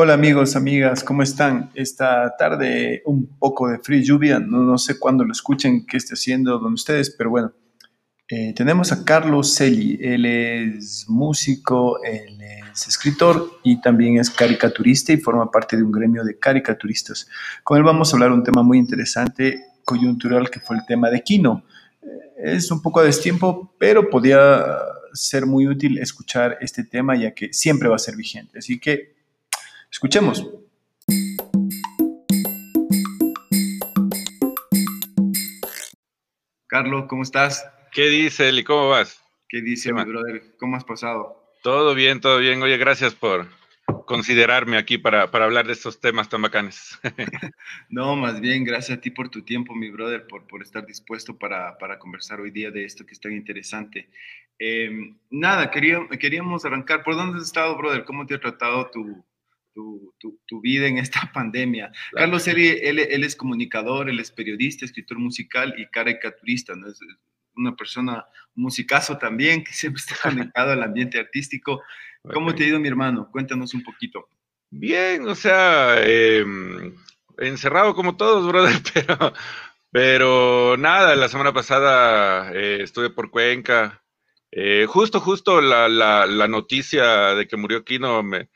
Hola amigos, amigas, ¿cómo están? Esta tarde un poco de frío lluvia, no, sé cuándo lo escuchen, qué esté haciendo donde ustedes, pero bueno, eh, tenemos a Carlos Celi, él es músico, él es escritor y también es caricaturista y forma parte de un gremio de caricaturistas. Con él vamos a hablar un tema muy interesante, coyuntural, que fue el tema de Kino. Eh, es un poco a destiempo, pero podía ser muy útil escuchar este tema ya que siempre va a ser vigente. Así que Escuchemos. Carlos, ¿cómo estás? ¿Qué dice Eli? ¿Cómo vas? ¿Qué dice mi brother? ¿Cómo has pasado? Todo bien, todo bien. Oye, gracias por considerarme aquí para, hablar de estos temas tan bacanes. no, más bien, gracias a ti por tu tiempo, mi brother, por, por estar dispuesto para, conversar hoy día de esto que es tan interesante. Em, nada, queríamos arrancar. ¿Por dónde has estado, brother? ¿Cómo te ha tratado tu, tu, vida en esta pandemia. Carlos él, él, es comunicador, él es periodista, escritor musical y caricaturista, ¿no? Es una persona, musicazo también, que siempre está conectado al ambiente artístico. ¿Cómo te ha ido, mi hermano? Cuéntanos un poquito. Bien, o sea, em, encerrado como todos, brother, pero, pero nada, la semana pasada eh, estuve por Cuenca. Eh, justo, justo la, la, la, noticia de que murió Kino me,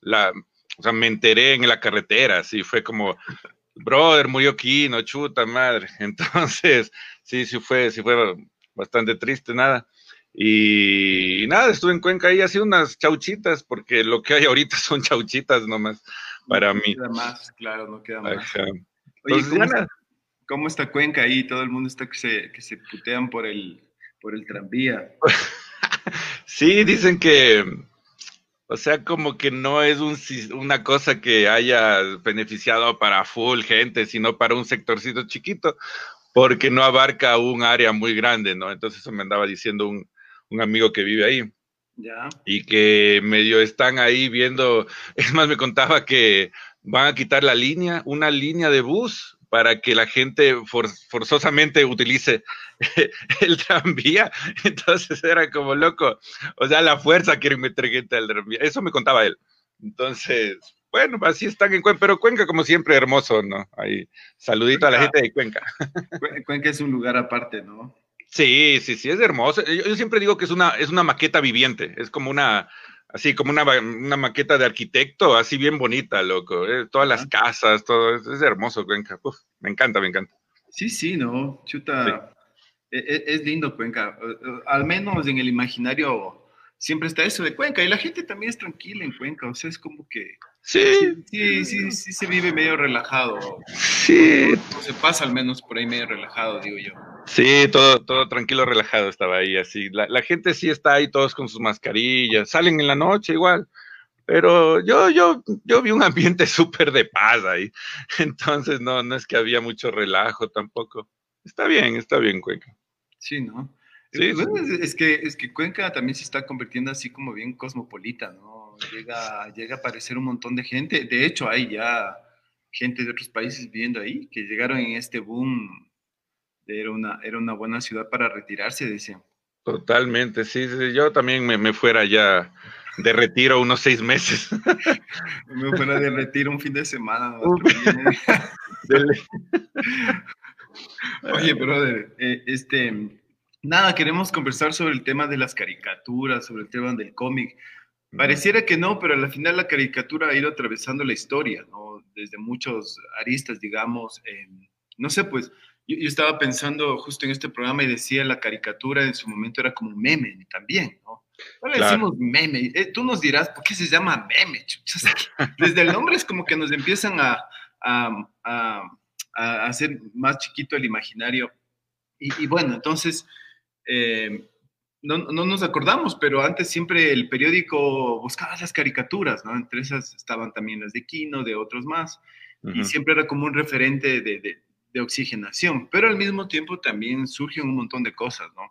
la, o sea, me enteré en la carretera, así fue como, brother, murió Kino, chuta madre. Entonces, sí, sí fue, sí fue bastante triste, nada. Y, nada, estuve en Cuenca ahí, así unas chauchitas, porque lo que hay ahorita son chauchitas nomás para mí. No queda más, claro, no queda más. Oye, ¿cómo, está, ¿cómo, está, Cuenca ahí? Todo el mundo está que se, que se putean por el, por el tranvía. sí, dicen que, o sea, como que no es un, una cosa que haya beneficiado para full gente, sino para un sectorcito chiquito, porque no abarca un área muy grande, ¿no? Entonces eso me andaba diciendo un, un amigo que vive ahí. Ya. Y que medio están ahí viendo, es más, me contaba que van a quitar la línea, una línea de bus para que la gente forzosamente utilice el tranvía. Entonces era como loco. O sea, la fuerza quiere meter gente al tranvía. Eso me contaba él. Entonces, bueno, así están en Cuenca, pero Cuenca como siempre hermoso, ¿no? Ahí, saludito a la gente de Cuenca. Cuenca es un lugar aparte, ¿no? Sí, sí, sí, es hermoso. Yo, siempre digo que es una, es una maqueta viviente, es como una, así como una, una, maqueta de arquitecto, así bien bonita, loco. Eh, todas las casas, todo, es, hermoso Cuenca. me encanta, me encanta. Sí, sí, no, chuta. E, e, es, lindo Cuenca. Al menos en el imaginario siempre está eso de Cuenca. Y la gente también es tranquila en Cuenca. O sea, es como que. Sí. Sí, sí, sí, se vive medio relajado. Sí. se pasa al menos por ahí medio relajado, digo yo. Sí, todo, todo tranquilo, relajado estaba ahí, así. La, gente sí está ahí todos con sus mascarillas, salen en la noche igual, pero yo, yo, yo vi un ambiente súper de paz ahí, entonces no, no es que había mucho relajo tampoco. Está bien, está bien Cuenca. Sí, ¿no? Sí, Es, que, es que Cuenca también se está convirtiendo así como bien cosmopolita, ¿no? Llega, llega a aparecer un montón de gente, de hecho hay ya gente de otros países viviendo ahí, que llegaron en este boom era una, era una buena ciudad para retirarse, decía. Totalmente, sí, yo también me, fuera ya de retiro unos seis meses. me fuera de retiro un fin de semana. Oye, brother, eh, este, nada, queremos conversar sobre el tema de las caricaturas, sobre el tema del cómic. Pareciera que no, pero al final la caricatura ha ido atravesando la historia, ¿no? Desde muchos aristas, digamos. no sé, pues yo, estaba pensando justo en este programa y decía la caricatura en su momento era como meme también, ¿no? Ahora decimos meme. Eh, tú nos dirás, ¿por qué se llama meme? Desde el nombre es como que nos empiezan a, hacer más chiquito el imaginario. Y, bueno, entonces, eh, no, nos acordamos, pero antes siempre el periódico buscaba las caricaturas, ¿no? Entre esas estaban también las de Kino, de otros más, y siempre era como un referente de, de oxigenación, pero al mismo tiempo también surgen un montón de cosas, ¿no?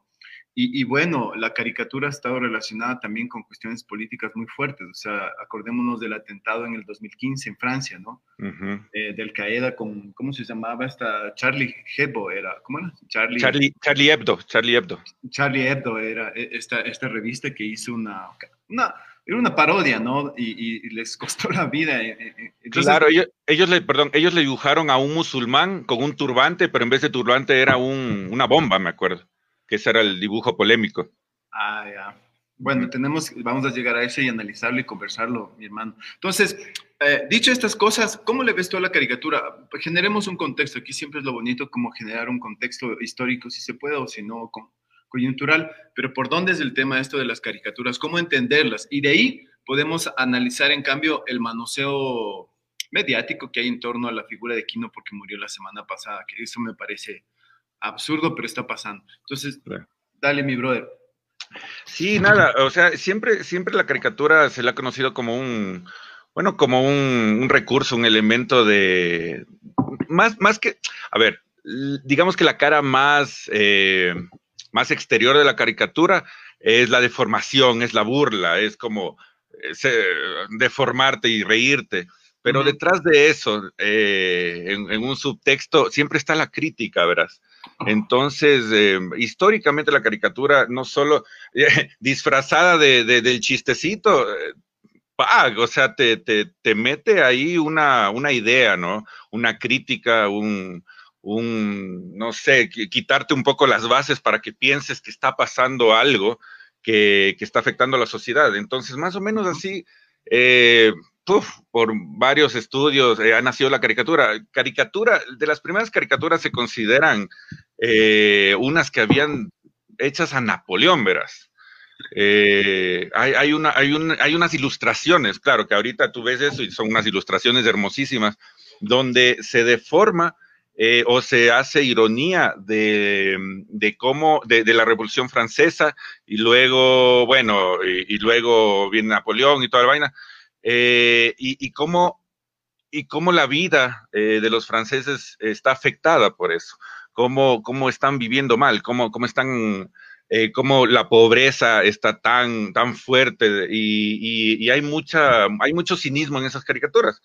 Y, bueno, la caricatura ha estado relacionada también con cuestiones políticas muy fuertes, o sea, acordémonos del atentado en el 2015 en Francia, ¿no? Eh, del Qaeda con, ¿cómo se llamaba esta? Charlie Hebdo era, ¿cómo era? Charlie, Charlie, Charlie Hebdo, Charlie Hebdo. Charlie Hebdo era e, esta, esta revista que hizo una, una era una parodia, ¿no? Y, les costó la vida. Eh, eh, claro, ellos, le, perdón, ellos le dibujaron a un musulmán con un turbante, pero en vez de turbante era una bomba, me acuerdo, que ese era el dibujo polémico. Ah, ya. Bueno, tenemos, vamos a llegar a ese y analizarlo y conversarlo, mi hermano. Entonces, eh, dicho estas cosas, ¿cómo le ves tú a la caricatura? Pues generemos un contexto. Aquí siempre es lo bonito como generar un contexto histórico, si se puede o si no, coyuntural. Pero ¿por dónde es el tema esto de las caricaturas? ¿Cómo entenderlas? Y de ahí podemos analizar, en cambio, el manoseo mediático que hay en torno a la figura de Kino porque murió la semana pasada, que eso me parece absurdo, pero está pasando. Entonces, dale, mi brother. Sí, nada, o sea, siempre, siempre la caricatura se la ha conocido como un, bueno, como un, recurso, un elemento de, más, más que, a ver, digamos que la cara más, eh, más exterior de la caricatura es la deformación, es la burla, es como deformarte y reírte. Pero detrás de eso, eh, en, un subtexto, siempre está la crítica, verás. Entonces, eh, históricamente la caricatura, no solo eh, disfrazada de, del chistecito, o sea, te, te, mete ahí una, una, idea, ¿no? Una crítica, un, un, no sé, quitarte un poco las bases para que pienses que está pasando algo que, que está afectando a la sociedad. Entonces, más o menos así, eh, por varios estudios eh, ha nacido la caricatura. Caricatura, de las primeras caricaturas se consideran eh, unas que habían hechas a Napoleón, verás. Eh, hay, hay, una, hay, un, hay unas ilustraciones, claro, que ahorita tú ves eso y son unas ilustraciones hermosísimas, donde se deforma o se hace ironía de, cómo, de, la Revolución Francesa, y luego, bueno, y, y, luego viene Napoleón y toda la vaina, eh, y, cómo, y cómo la vida eh, de los franceses está afectada por eso, cómo, cómo están viviendo mal, cómo, cómo están... Eh, cómo la pobreza está tan, tan fuerte y, y, hay, mucha, hay mucho cinismo en esas caricaturas.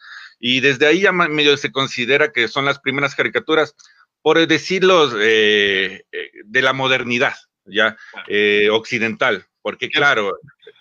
Y desde ahí ya medio se considera que son las primeras caricaturas, por decirlo, de la modernidad, ya, occidental, porque claro,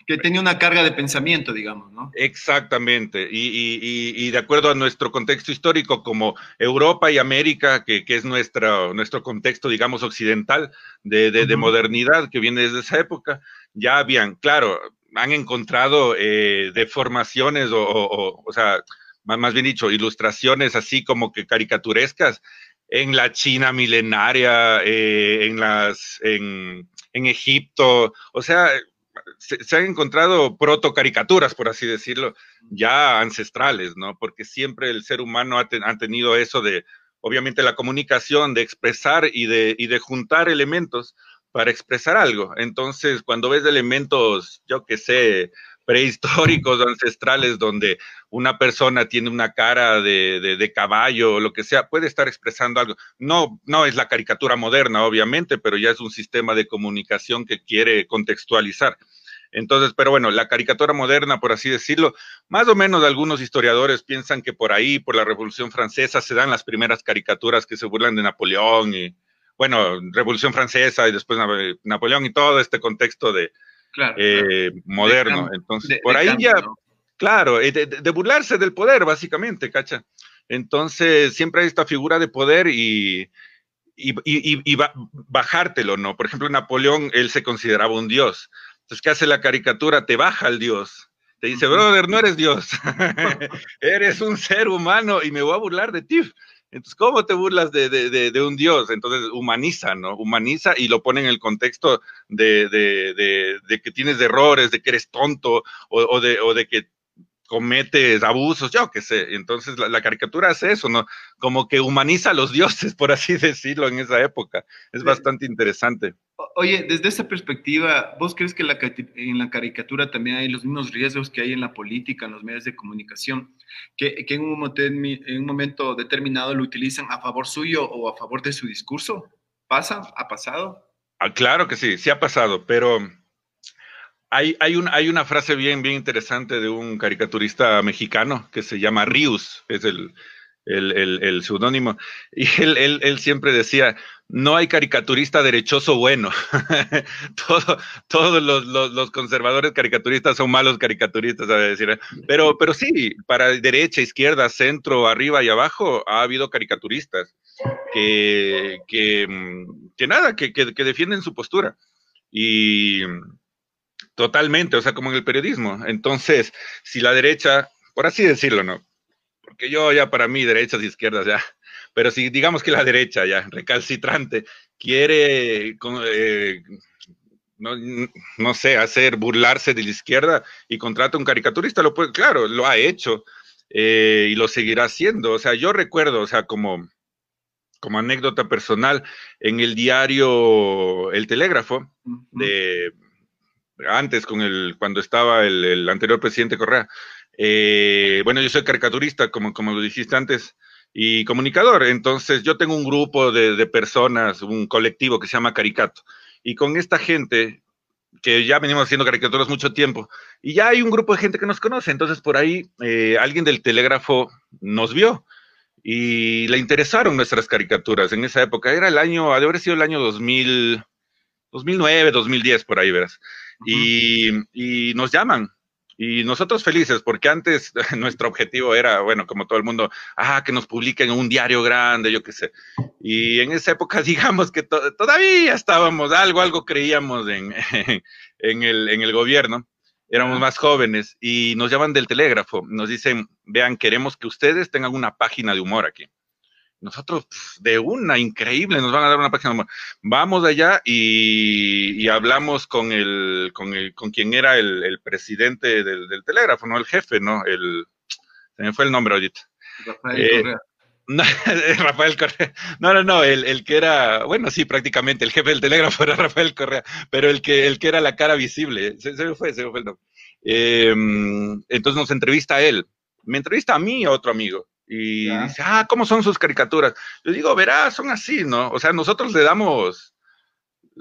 que tenía una carga de pensamiento, digamos, ¿no? Exactamente, y, de acuerdo a nuestro contexto histórico como Europa y América, que, es nuestra, nuestro contexto, digamos, occidental de, modernidad que viene desde esa época, ya habían, claro, han encontrado eh, deformaciones o, o, sea, más, bien dicho, ilustraciones así como que caricaturescas en la China milenaria, eh, en las, en, Egipto, o sea, se, han encontrado protocaricaturas, por así decirlo, ya ancestrales, ¿no? Porque siempre el ser humano ha, tenido eso de, obviamente, la comunicación, de expresar y de, y de juntar elementos para expresar algo. Entonces, cuando ves elementos, yo que sé, prehistóricos, ancestrales, donde una persona tiene una cara de, de, caballo o lo que sea, puede estar expresando algo. No, no es la caricatura moderna, obviamente, pero ya es un sistema de comunicación que quiere contextualizar. Entonces, pero bueno, la caricatura moderna, por así decirlo, más o menos algunos historiadores piensan que por ahí, por la Revolución Francesa, se dan las primeras caricaturas que se burlan de Napoleón y, bueno, Revolución Francesa y después Napoleón y todo este contexto de eh, moderno. Entonces, por ahí ya, claro, eh, de, burlarse del poder, básicamente, ¿cacha? Entonces, siempre hay esta figura de poder y, y, y, bajártelo, ¿no? Por ejemplo, Napoleón, él se consideraba un dios. Entonces, ¿qué hace la caricatura? Te baja el Dios. Te dice, brother, no eres Dios. eres un ser humano y me voy a burlar de ti. Entonces, ¿cómo te burlas de, de, de, un Dios? Entonces, humaniza, ¿no? Humaniza y lo pone en el contexto de, que tienes errores, de que eres tonto o, o, de, o de que cometes abusos, yo qué sé. Entonces la, caricatura hace eso, ¿no? Como que humaniza a los dioses, por así decirlo, en esa época. Es bastante interesante. Oye, desde esa perspectiva, ¿vos crees que en la caricatura también hay los mismos riesgos que hay en la política, en los medios de comunicación, que, en, un en, un momento, determinado lo utilizan a favor suyo o a favor de su discurso? ¿Pasa? ¿Ha pasado? Ah, claro que sí, sí ha pasado, pero hay, una frase bien, bien interesante de un caricaturista mexicano que se llama Rius, es el, el, seudónimo, y él, siempre decía, no hay caricaturista derechoso bueno. Todo, todos los, conservadores caricaturistas son malos caricaturistas, a decir. Pero, pero sí, para derecha, izquierda, centro, arriba y abajo, ha habido caricaturistas que, que nada, que defienden su postura. Y totalmente, o sea, como en el periodismo. Entonces, si la derecha, por así decirlo, ¿no? Porque yo ya para mí, derechas y izquierdas ya, pero si digamos que la derecha ya, recalcitrante, quiere, eh, no, sé, hacer burlarse de la izquierda y contrata un caricaturista, lo puede, claro, lo ha hecho eh, y lo seguirá haciendo. O sea, yo recuerdo, o sea, como, como anécdota personal, en el diario El Telégrafo, de antes con el, cuando estaba el, anterior presidente Correa, eh, bueno, yo soy caricaturista, como, como lo dijiste antes, y comunicador. Entonces, yo tengo un grupo de, personas, un colectivo que se llama Caricato. Y con esta gente, que ya venimos haciendo caricaturas mucho tiempo, y ya hay un grupo de gente que nos conoce. Entonces, por ahí, eh, alguien del telégrafo nos vio y le interesaron nuestras caricaturas en esa época. Era el año, ha de haber sido el año 2000, 2009, 2010, por ahí, verás. Y, y nos llaman. Y nosotros felices, porque antes nuestro objetivo era, bueno, como todo el mundo, ah, que nos publiquen en un diario grande, yo qué sé. Y en esa época, digamos que todavía estábamos, algo, algo creíamos en, en, el, en el gobierno, éramos más jóvenes y nos llaman del telégrafo, nos dicen, vean, queremos que ustedes tengan una página de humor aquí nosotros de una increíble nos van a dar una página. Vamos allá y, hablamos con el, con el, con quien era el, presidente del, telégrafo, no el jefe, ¿no? El, se me fue el nombre ahorita. Rafael eh, Correa. No, Rafael Correa. No, no, no, el, que era, bueno, sí, prácticamente, el jefe del telégrafo era Rafael Correa, pero el que, el que era la cara visible, se, me fue, se me fue el nombre. Em, entonces nos entrevista a él. Me entrevista a mí y a otro amigo y dice, ah, ¿cómo son sus caricaturas? Yo digo, verá, son así, ¿no? O sea, nosotros le damos,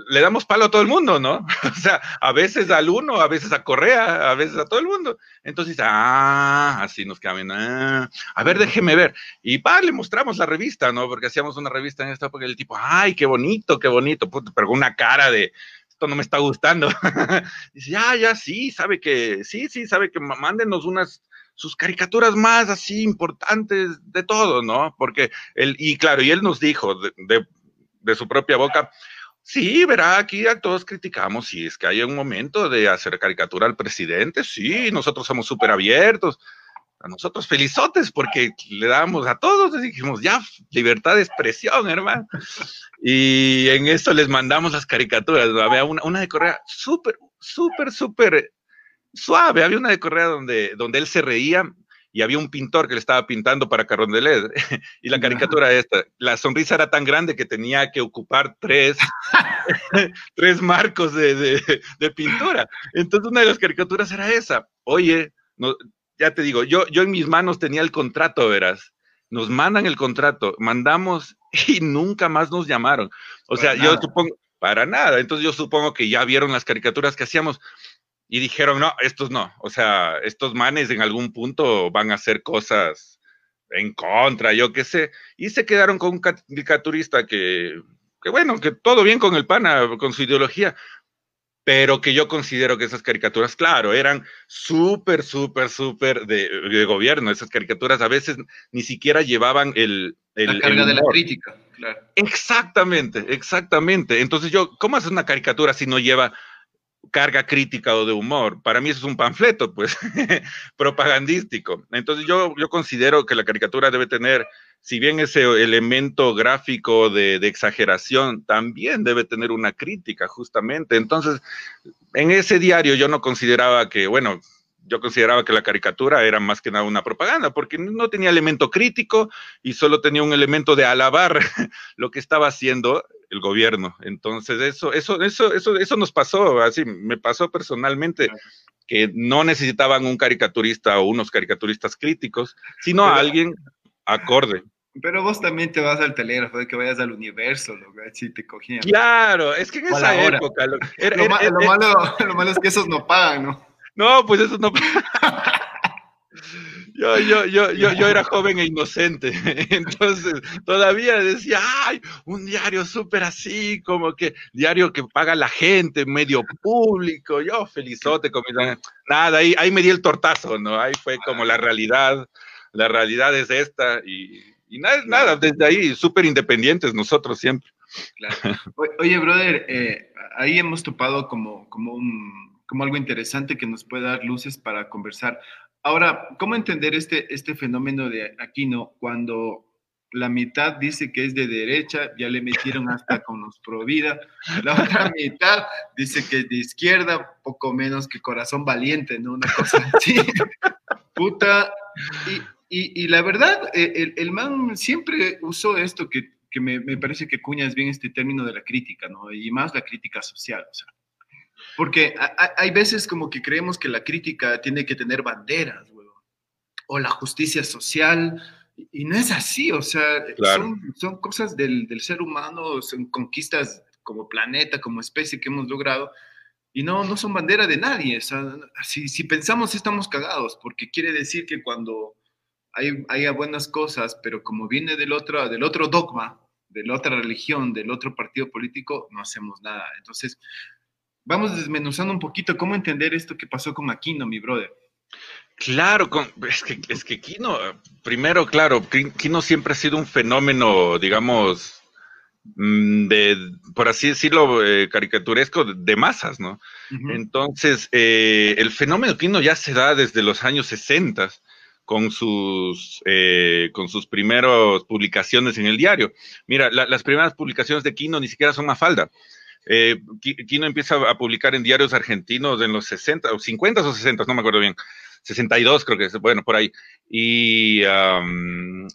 le damos palo a todo el mundo, ¿no? o sea, a veces al uno, a veces a Correa, a veces a todo el mundo. Entonces, ah, así nos quedan, ah, a ver, déjeme ver. Y pa, le mostramos la revista, ¿no? Porque hacíamos una revista en esta época y el tipo, ay, qué bonito, qué bonito, pero con una cara de, esto no me está gustando. Dice, ya, ya, sí, sabe que, sí, sí, sabe que mándenos unas sus caricaturas más así importantes de todo, ¿no? Porque él, y claro, y él nos dijo de, de, su propia boca, sí, verá, aquí a todos criticamos, si es que hay un momento de hacer caricatura al presidente, sí, nosotros somos súper abiertos, a nosotros felizotes porque le damos a todos, dijimos, ya, libertad de expresión, hermano. Y en eso les mandamos las caricaturas, había una, una de Correa súper, súper, súper suave. Había una de Correa donde, donde él se reía y había un pintor que le estaba pintando para Carondelet. y la caricatura esta, la sonrisa era tan grande que tenía que ocupar tres, tres marcos de, pintura. Entonces una de las caricaturas era esa. Oye, no, ya te digo, yo, yo en mis manos tenía el contrato, verás. Nos mandan el contrato, mandamos y nunca más nos llamaron. O sea, yo supongo, para nada. Entonces yo supongo que ya vieron las caricaturas que hacíamos y dijeron, no, estos no, o sea, estos manes en algún punto van a hacer cosas en contra, yo qué sé, y se quedaron con un caricaturista que, que bueno, que todo bien con el pana, con su ideología, pero que yo considero que esas caricaturas, claro, eran súper, súper, súper de, gobierno. Esas caricaturas a veces ni siquiera llevaban el... el la carga de la crítica, claro. Exactamente, exactamente. Entonces yo, ¿cómo haces una caricatura si no lleva carga crítica o de humor. Para mí eso es un panfleto, pues, propagandístico. Entonces yo, yo considero que la caricatura debe tener, si bien ese elemento gráfico de, de, exageración, también debe tener una crítica, justamente. Entonces, en ese diario yo no consideraba que, bueno, yo consideraba que la caricatura era más que nada una propaganda, porque no tenía elemento crítico y solo tenía un elemento de alabar lo que estaba haciendo el gobierno. Entonces, eso, eso, eso, eso, eso nos pasó, así me pasó personalmente, que no necesitaban un caricaturista o unos caricaturistas críticos, sino a alguien acorde. Pero vos también te vas al telégrafo, de que vayas al universo, ¿no? si te cogían. Claro, es que en esa época. Lo, malo, lo malo es que esos no pagan, ¿no? No, pues esos no Yo, yo, yo, yo, yo era joven e inocente, entonces todavía decía, ay, un diario súper así, como que diario que paga la gente, medio público, yo felizote con mi... Nada, ahí, ahí me di el tortazo, ¿no? Ahí fue como la realidad, la realidad es esta y, y nada, nada, desde ahí súper independientes nosotros siempre. Claro. Oye, brother, eh, ahí hemos topado como, como, un, como algo interesante que nos puede dar luces para conversar. Ahora, ¿cómo entender este, este fenómeno de Aquino cuando la mitad dice que es de derecha, ya le metieron hasta con los pro vida, la otra mitad dice que es de izquierda, poco menos que corazón valiente, ¿no? Una cosa así. Puta. Y, y, la verdad, eh, el, el, man siempre usó esto que, que me, me, parece que cuña es bien este término de la crítica, ¿no? Y más la crítica social, o sea. Porque hay veces como que creemos que la crítica tiene que tener banderas, o la justicia social, y no es así, o sea, son, son, cosas del, del, ser humano, son conquistas como planeta, como especie que hemos logrado, y no, no son bandera de nadie. O sea, si, si pensamos estamos cagados, porque quiere decir que cuando hay, haya buenas cosas, pero como viene del otro, del otro dogma, de la otra religión, del otro partido político, no hacemos nada. Entonces, vamos desmenuzando un poquito cómo entender esto que pasó con Aquino, mi brother. Claro, es que, es que Kino, primero, claro, Kino siempre ha sido un fenómeno, digamos, mm, de, por así decirlo, eh, caricaturesco de, masas, ¿no? Entonces, eh, el fenómeno Kino ya se da desde los años 60 con sus, eh, con sus primeras publicaciones en el diario. Mira, las primeras publicaciones de Kino ni siquiera son Mafalda. Eh, Kino empieza a publicar en diarios argentinos en los 60 o 50 o 60, no me acuerdo bien. 62 creo que es, bueno, por ahí. Y,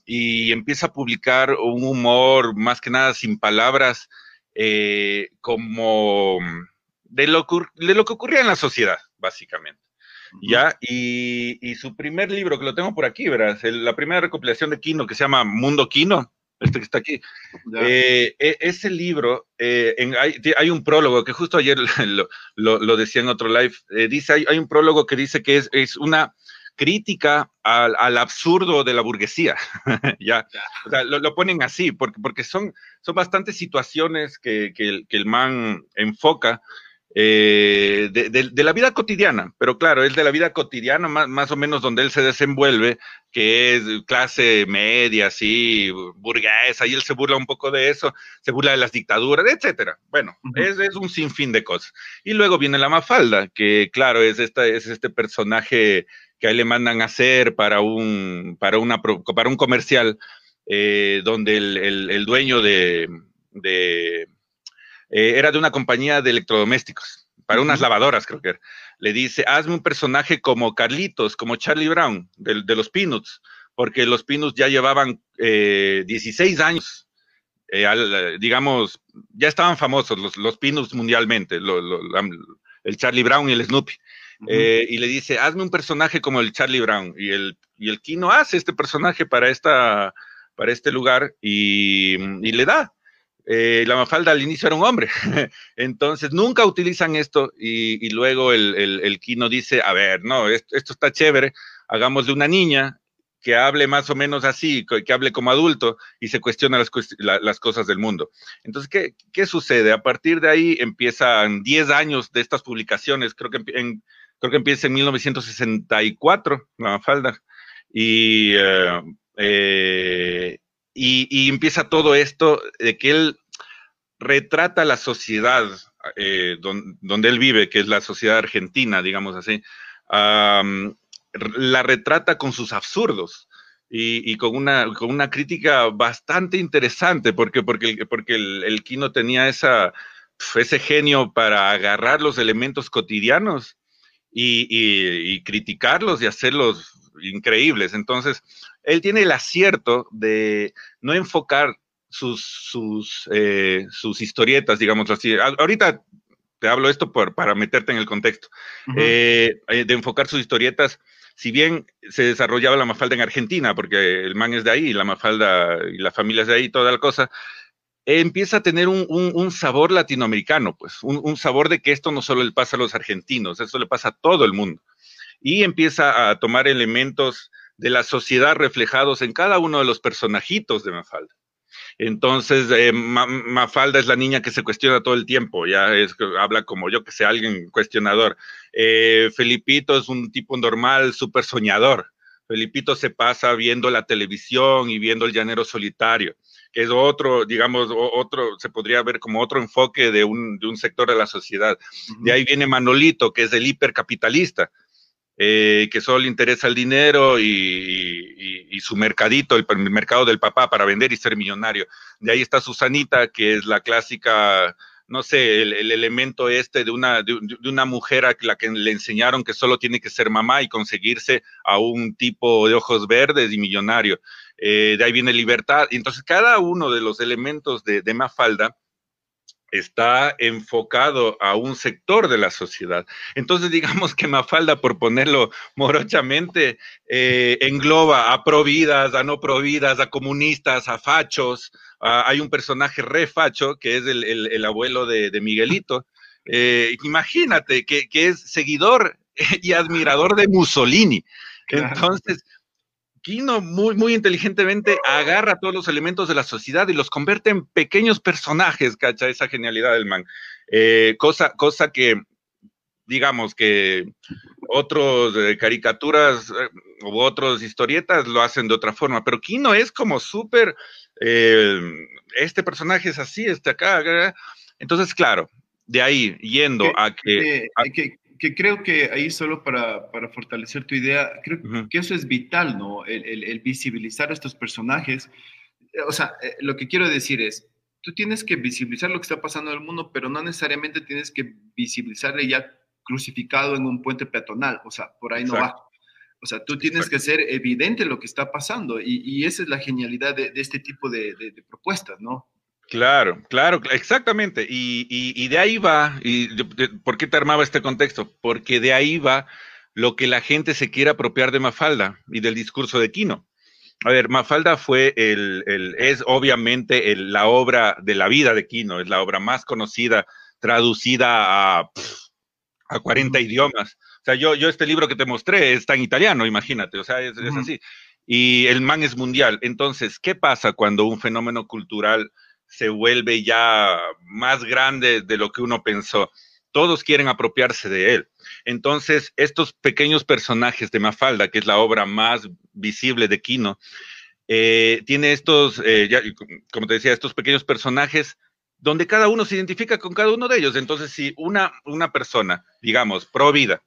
y empieza a publicar un humor más que nada sin palabras, eh, como de lo, de lo que ocurría en la sociedad, básicamente. ¿ya? Y, y, su primer libro, que lo tengo por aquí, verás, la primera recopilación de Kino, que se llama Mundo Kino, este que está aquí. Eh, e, ese libro, eh, en, hay, hay, un prólogo que justo ayer lo, lo, lo decía en otro live, eh, dice, hay, hay, un prólogo que dice que es, es una crítica al, al, absurdo de la burguesía, ya, o sea, lo, lo, ponen así, porque, porque son, son bastantes situaciones que, que, el, que el man enfoca, eh, de, de, de, la vida cotidiana, pero claro, es de la vida cotidiana más, más, o menos donde él se desenvuelve, que es clase media, así, burguesa, y él se burla un poco de eso, se burla de las dictaduras, etcétera. Bueno, uh -huh. es, es, un sinfín de cosas. Y luego viene la Mafalda, que claro, es, esta, es este personaje que ahí le mandan a hacer para un, para una, para un comercial, eh, donde el, el, el, dueño de, de eh, era de una compañía de electrodomésticos, para unas lavadoras creo que era. Le dice, hazme un personaje como Carlitos, como Charlie Brown, de, de los Peanuts, porque los Peanuts ya llevaban eh, 16 años, eh, al, digamos, ya estaban famosos los, los Peanuts mundialmente, lo, lo, el Charlie Brown y el Snoopy. Uh -huh. eh, y le dice, hazme un personaje como el Charlie Brown. Y el, y el Kino hace este personaje para, esta, para este lugar y, y le da eh, la Mafalda al inicio era un hombre. Entonces, nunca utilizan esto y, luego el, el, el, Kino dice, a ver, no, esto, esto, está chévere, hagamos de una niña que hable más o menos así, que hable como adulto y se cuestiona las, la, las cosas del mundo. Entonces, ¿qué, ¿qué, sucede? A partir de ahí empiezan 10 años de estas publicaciones, creo que, en, creo que empieza en 1964, la Mafalda, y... Eh, eh, y, y, empieza todo esto de que él retrata la sociedad eh, don, donde él vive, que es la sociedad argentina, digamos así, um, la retrata con sus absurdos. Y, y, con, una, con una crítica bastante interesante, porque, porque, porque el, el Kino tenía esa, ese genio para agarrar los elementos cotidianos y, y, y criticarlos y hacerlos increíbles. Entonces, él tiene el acierto de no enfocar sus, sus, eh, sus historietas, digamos así. Ahorita te hablo esto por, para meterte en el contexto, uh -huh. eh, de enfocar sus historietas, si bien se desarrollaba la Mafalda en Argentina, porque el man es de ahí, la Mafalda y la familia es de ahí, toda la cosa, empieza a tener un, sabor latinoamericano, pues, un, sabor de que esto no solo le pasa a los argentinos, esto le pasa a todo el mundo. Y empieza a tomar elementos de la sociedad reflejados en cada uno de los personajitos de Mafalda. Entonces, eh, Mafalda es la niña que se cuestiona todo el tiempo, ya es, habla como yo que sé, alguien cuestionador. Eh, Felipito es un tipo normal, súper soñador. Felipito se pasa viendo la televisión y viendo el llanero solitario, es otro, digamos, otro, se podría ver como otro enfoque de un, de un sector de la sociedad. De ahí viene Manolito, que es el hipercapitalista eh, que solo le interesa el dinero y, su mercadito, el, mercado del papá para vender y ser millonario. De ahí está Susanita, que es la clásica, no sé, el, elemento este de una, de, una mujer a la que le enseñaron que solo tiene que ser mamá y conseguirse a un tipo de ojos verdes y millonario. Eh, de ahí viene libertad. Entonces, cada uno de los elementos de, de Mafalda está enfocado a un sector de la sociedad. Entonces, digamos que Mafalda, por ponerlo morochamente, eh, engloba a providas, a no providas, a comunistas, a fachos. hay un personaje re facho que es el, abuelo de, Miguelito. Eh, imagínate que, que, es seguidor y admirador de Mussolini. Entonces, Quino muy, muy inteligentemente agarra todos los elementos de la sociedad y los convierte en pequeños personajes, ¿cacha? Esa genialidad del man. Eh, cosa, cosa que, digamos, que otros eh, caricaturas eh, u otros historietas lo hacen de otra forma, pero Kino es como súper, este personaje es así, este acá, entonces, claro, de ahí, yendo a que que creo que ahí solo para, para fortalecer tu idea, creo que eso es vital, ¿no? El, el, visibilizar a estos personajes. O sea, eh, lo que quiero decir es, tú tienes que visibilizar lo que está pasando en el mundo, pero no necesariamente tienes que visibilizarle ya crucificado en un puente peatonal, o sea, por ahí no va. O sea, tú tienes que hacer evidente lo que está pasando y, y esa es la genialidad de, de este tipo de, de propuestas, ¿no? Claro, claro, exactamente. Y, de ahí va, y ¿por qué te armaba este contexto? Porque de ahí va lo que la gente se quiere apropiar de Mafalda y del discurso de Quino. A ver, Mafalda fue el, es obviamente la obra de la vida de Quino, es la obra más conocida, traducida a, a 40 idiomas. O sea, yo, yo este libro que te mostré está en italiano, imagínate, o sea, es, es así. Y el man es mundial. Entonces, ¿qué pasa cuando un fenómeno cultural se vuelve ya más grande de lo que uno pensó. Todos quieren apropiarse de él. Entonces, estos pequeños personajes de Mafalda, que es la obra más visible de Kino, eh, tiene estos, eh, como te decía, estos pequeños personajes donde cada uno se identifica con cada uno de ellos. Entonces, si una, una persona, digamos, pro vida,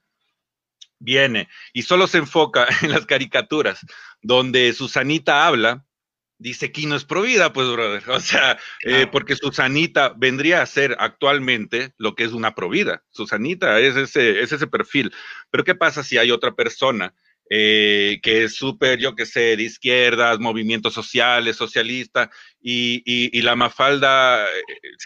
viene y solo se enfoca en las caricaturas donde Susanita habla, dice Kino es provida, pues, brother. O sea, eh, porque Susanita vendría a ser actualmente lo que es una provida. Susanita es ese, es ese perfil. Pero ¿qué pasa si hay otra persona eh, que es súper, yo qué sé, de izquierdas, movimientos sociales, socialista, y, la Mafalda eh,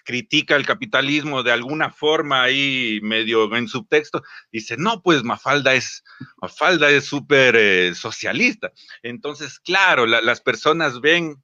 critica el capitalismo de alguna forma ahí medio en subtexto, dice, no, pues Mafalda es, Mafalda es súper eh, socialista. Entonces, claro, las personas ven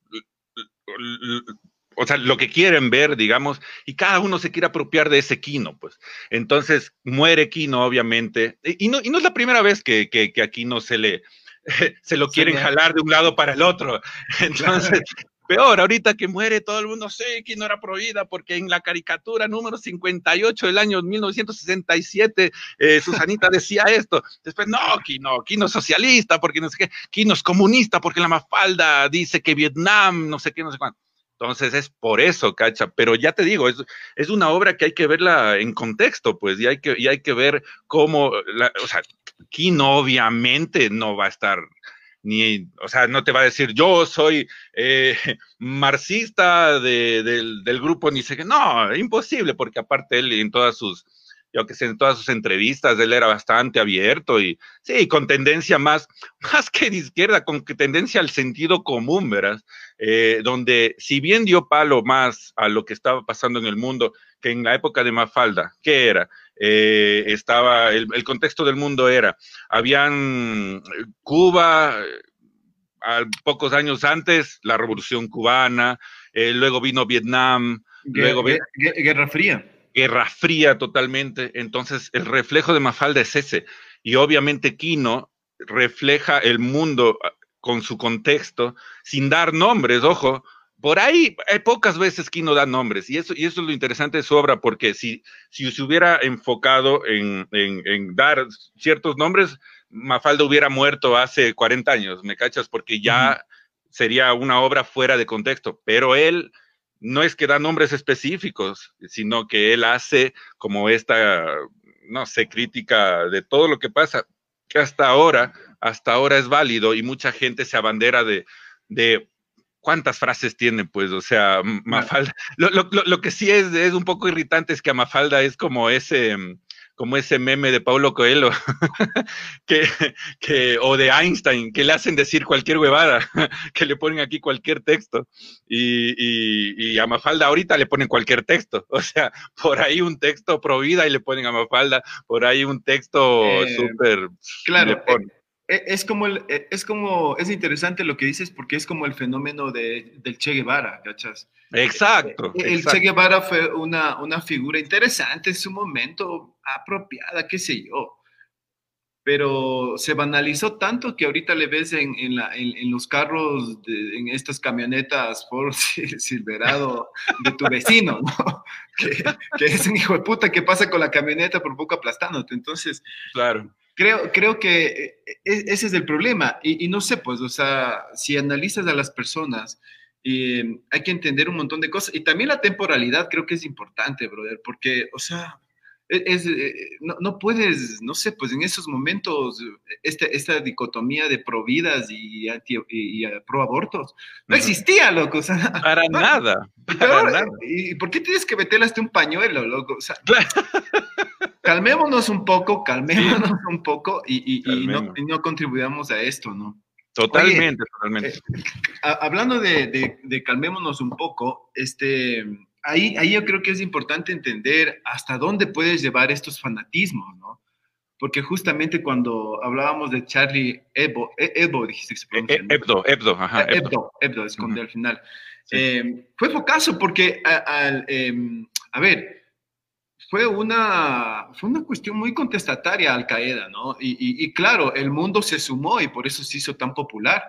o sea, lo que quieren ver, digamos, y cada uno se quiere apropiar de ese Kino, pues. Entonces, muere Kino, obviamente, y no, y no es la primera vez que, que, que a se le, se lo quieren jalar de un lado para el otro. Entonces, peor, ahorita que muere todo el mundo, sé que no era prohibida, porque en la caricatura número 58 del año 1967, eh, Susanita decía esto. Después, no, Kino, Kino es socialista, porque no sé qué, Kino es comunista, porque la Mafalda dice que Vietnam, no sé qué, no sé cuánto. Entonces es por eso, cacha. Pero ya te digo, es, es una obra que hay que verla en contexto, pues, y hay que, y hay que ver cómo, la, o sea, Kino obviamente no va a estar ni, o sea, no te va a decir yo soy eh, marxista de, del, del, grupo, ni sé qué, no, imposible, porque aparte él en todas sus, yo que sé, en todas sus entrevistas él era bastante abierto y sí, con tendencia más, más que de izquierda, con tendencia al sentido común, ¿verdad? Eh, donde si bien dio palo más a lo que estaba pasando en el mundo que en la época de Mafalda, ¿qué era? Eh, estaba, el, el, contexto del mundo era, habían Cuba, a pocos años antes, la revolución cubana, eh, luego vino Vietnam, luego... Guerra Fría Guerra Fría totalmente. Entonces, el reflejo de Mafalda es ese. Y obviamente Kino refleja el mundo ah, con su contexto, sin dar nombres, ojo. Por ahí hay pocas veces que no da nombres, y eso, y eso es lo interesante de su obra, porque si, si se hubiera enfocado en, en, dar ciertos nombres, Mafalda hubiera muerto hace 40 años, ¿me cachas? Porque ya sería una obra fuera de contexto, pero él no es que da nombres específicos, sino que él hace como esta, no sé, crítica de todo lo que pasa, que hasta ahora, hasta ahora es válido y mucha gente se abandera de, de cuántas frases tiene, pues, o sea, Mafalda. Lo, lo, lo, que sí es, es un poco irritante es que a Mafalda es como ese, como ese meme de Paulo Coelho, que, que, o de Einstein, que le hacen decir cualquier huevada, que le ponen aquí cualquier texto. Y, y, y, a Mafalda ahorita le ponen cualquier texto. O sea, por ahí un texto pro vida y le ponen a Mafalda, por ahí un texto eh, súper... Claro, eh, es como, el, eh, es como, es interesante lo que dices porque es como el fenómeno de, del Che Guevara, ¿cachas? Exacto. El, Che Guevara fue una, una figura interesante en su momento, apropiada, qué sé yo. Pero se banalizó tanto que ahorita le ves en, en, la, en los carros, en estas camionetas por Silverado de tu vecino, ¿no? Que, que, es un hijo de puta que pasa con la camioneta por poco aplastándote. Entonces, claro Creo, creo que eh, e, ese es el problema. Y, no sé, pues, o sea, si analizas a las personas, eh, hay que entender un montón de cosas. Y también la temporalidad creo que es importante, brother, porque, o sea, es, eh, no, no, puedes, no sé, pues en esos momentos, esta, esta dicotomía de providas y, y, y, pro abortos no existía, loco. O sea, para nada. Para nada. ¿Y por qué tienes que meterle hasta un pañuelo, loco? O sea, calmémonos un poco, calmémonos un poco y, no, no, contribuyamos a esto, ¿no? Totalmente, totalmente. Eh, hablando de, de, calmémonos un poco, este, ahí, ahí yo creo que es importante entender hasta dónde puedes llevar estos fanatismos, ¿no? Porque justamente cuando hablábamos de Charlie Hebdo, Hebdo dijiste que se pronuncia. E, Hebdo, Hebdo, ajá. Hebdo, Hebdo, esconde al final. Eh, fue focazo porque, al, em, a ver, fue una, fue una cuestión muy contestataria a Al Qaeda, ¿no? Y, y, claro, el mundo se sumó y por eso se hizo tan popular.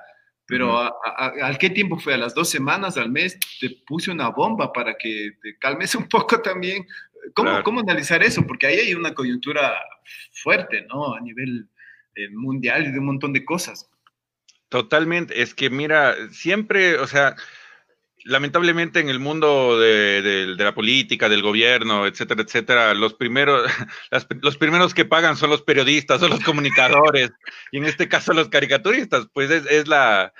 Pero ¿al qué tiempo fue? A las dos semanas, al mes, te puse una bomba para que te calmes un poco también. ¿Cómo, ¿cómo analizar eso? Porque ahí hay una coyuntura fuerte, ¿no? A nivel eh, mundial y de un montón de cosas. Totalmente. Es que mira, siempre, o sea, lamentablemente en el mundo de, la política, del gobierno, etcétera, etcétera, los primeros, los primeros que pagan son los periodistas, son los comunicadores, y en este caso los caricaturistas, pues es, la,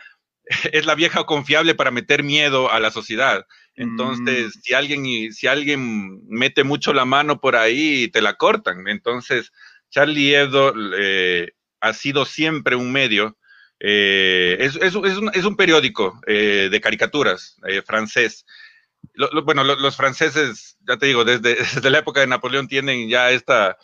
es la vieja confiable para meter miedo a la sociedad. Entonces, mm. si alguien, si alguien mete mucho la mano por ahí, te la cortan. Entonces, Charlie Hebdo eh, ha sido siempre un medio eh, es, es, un, es, un, periódico eh, de caricaturas eh, francés. bueno, los franceses, ya te digo, desde, desde, la época de Napoleón tienen ya esta,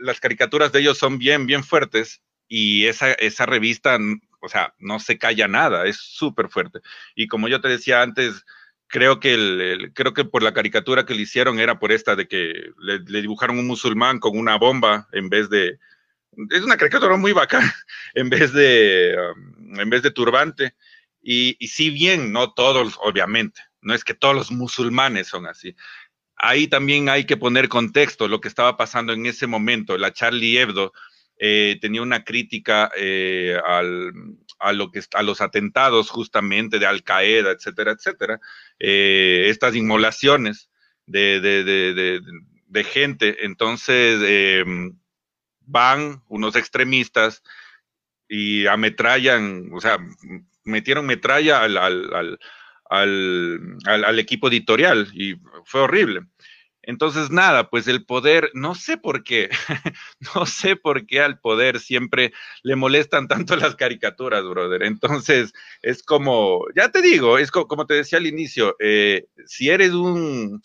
las caricaturas de ellos son bien, bien fuertes y esa, esa revista, o sea, no se calla nada, es súper fuerte. Y como yo te decía antes, creo que, el, creo que por la caricatura que le hicieron era por esta de que le dibujaron un musulmán con una bomba en vez de, es una caricatura muy bacana en vez de, um, en vez de turbante. Y, y si bien, no todos, obviamente, no es que todos los musulmanes son así. Ahí también hay que poner contexto lo que estaba pasando en ese momento. La Charlie Hebdo eh, tenía una crítica eh, al, a, lo que, a los atentados justamente de Al Qaeda, etcétera, etcétera. Eh, estas inmolaciones de, de, de, gente. Entonces, em, van unos extremistas y ametrallan, o sea, metieron metralla al, al, al, al, equipo editorial y fue horrible. Entonces, nada, pues el poder, no sé por qué, no sé por qué al poder siempre le molestan tanto las caricaturas, brother. Entonces, es como, ya te digo, es como, te decía al inicio, eh, si eres un,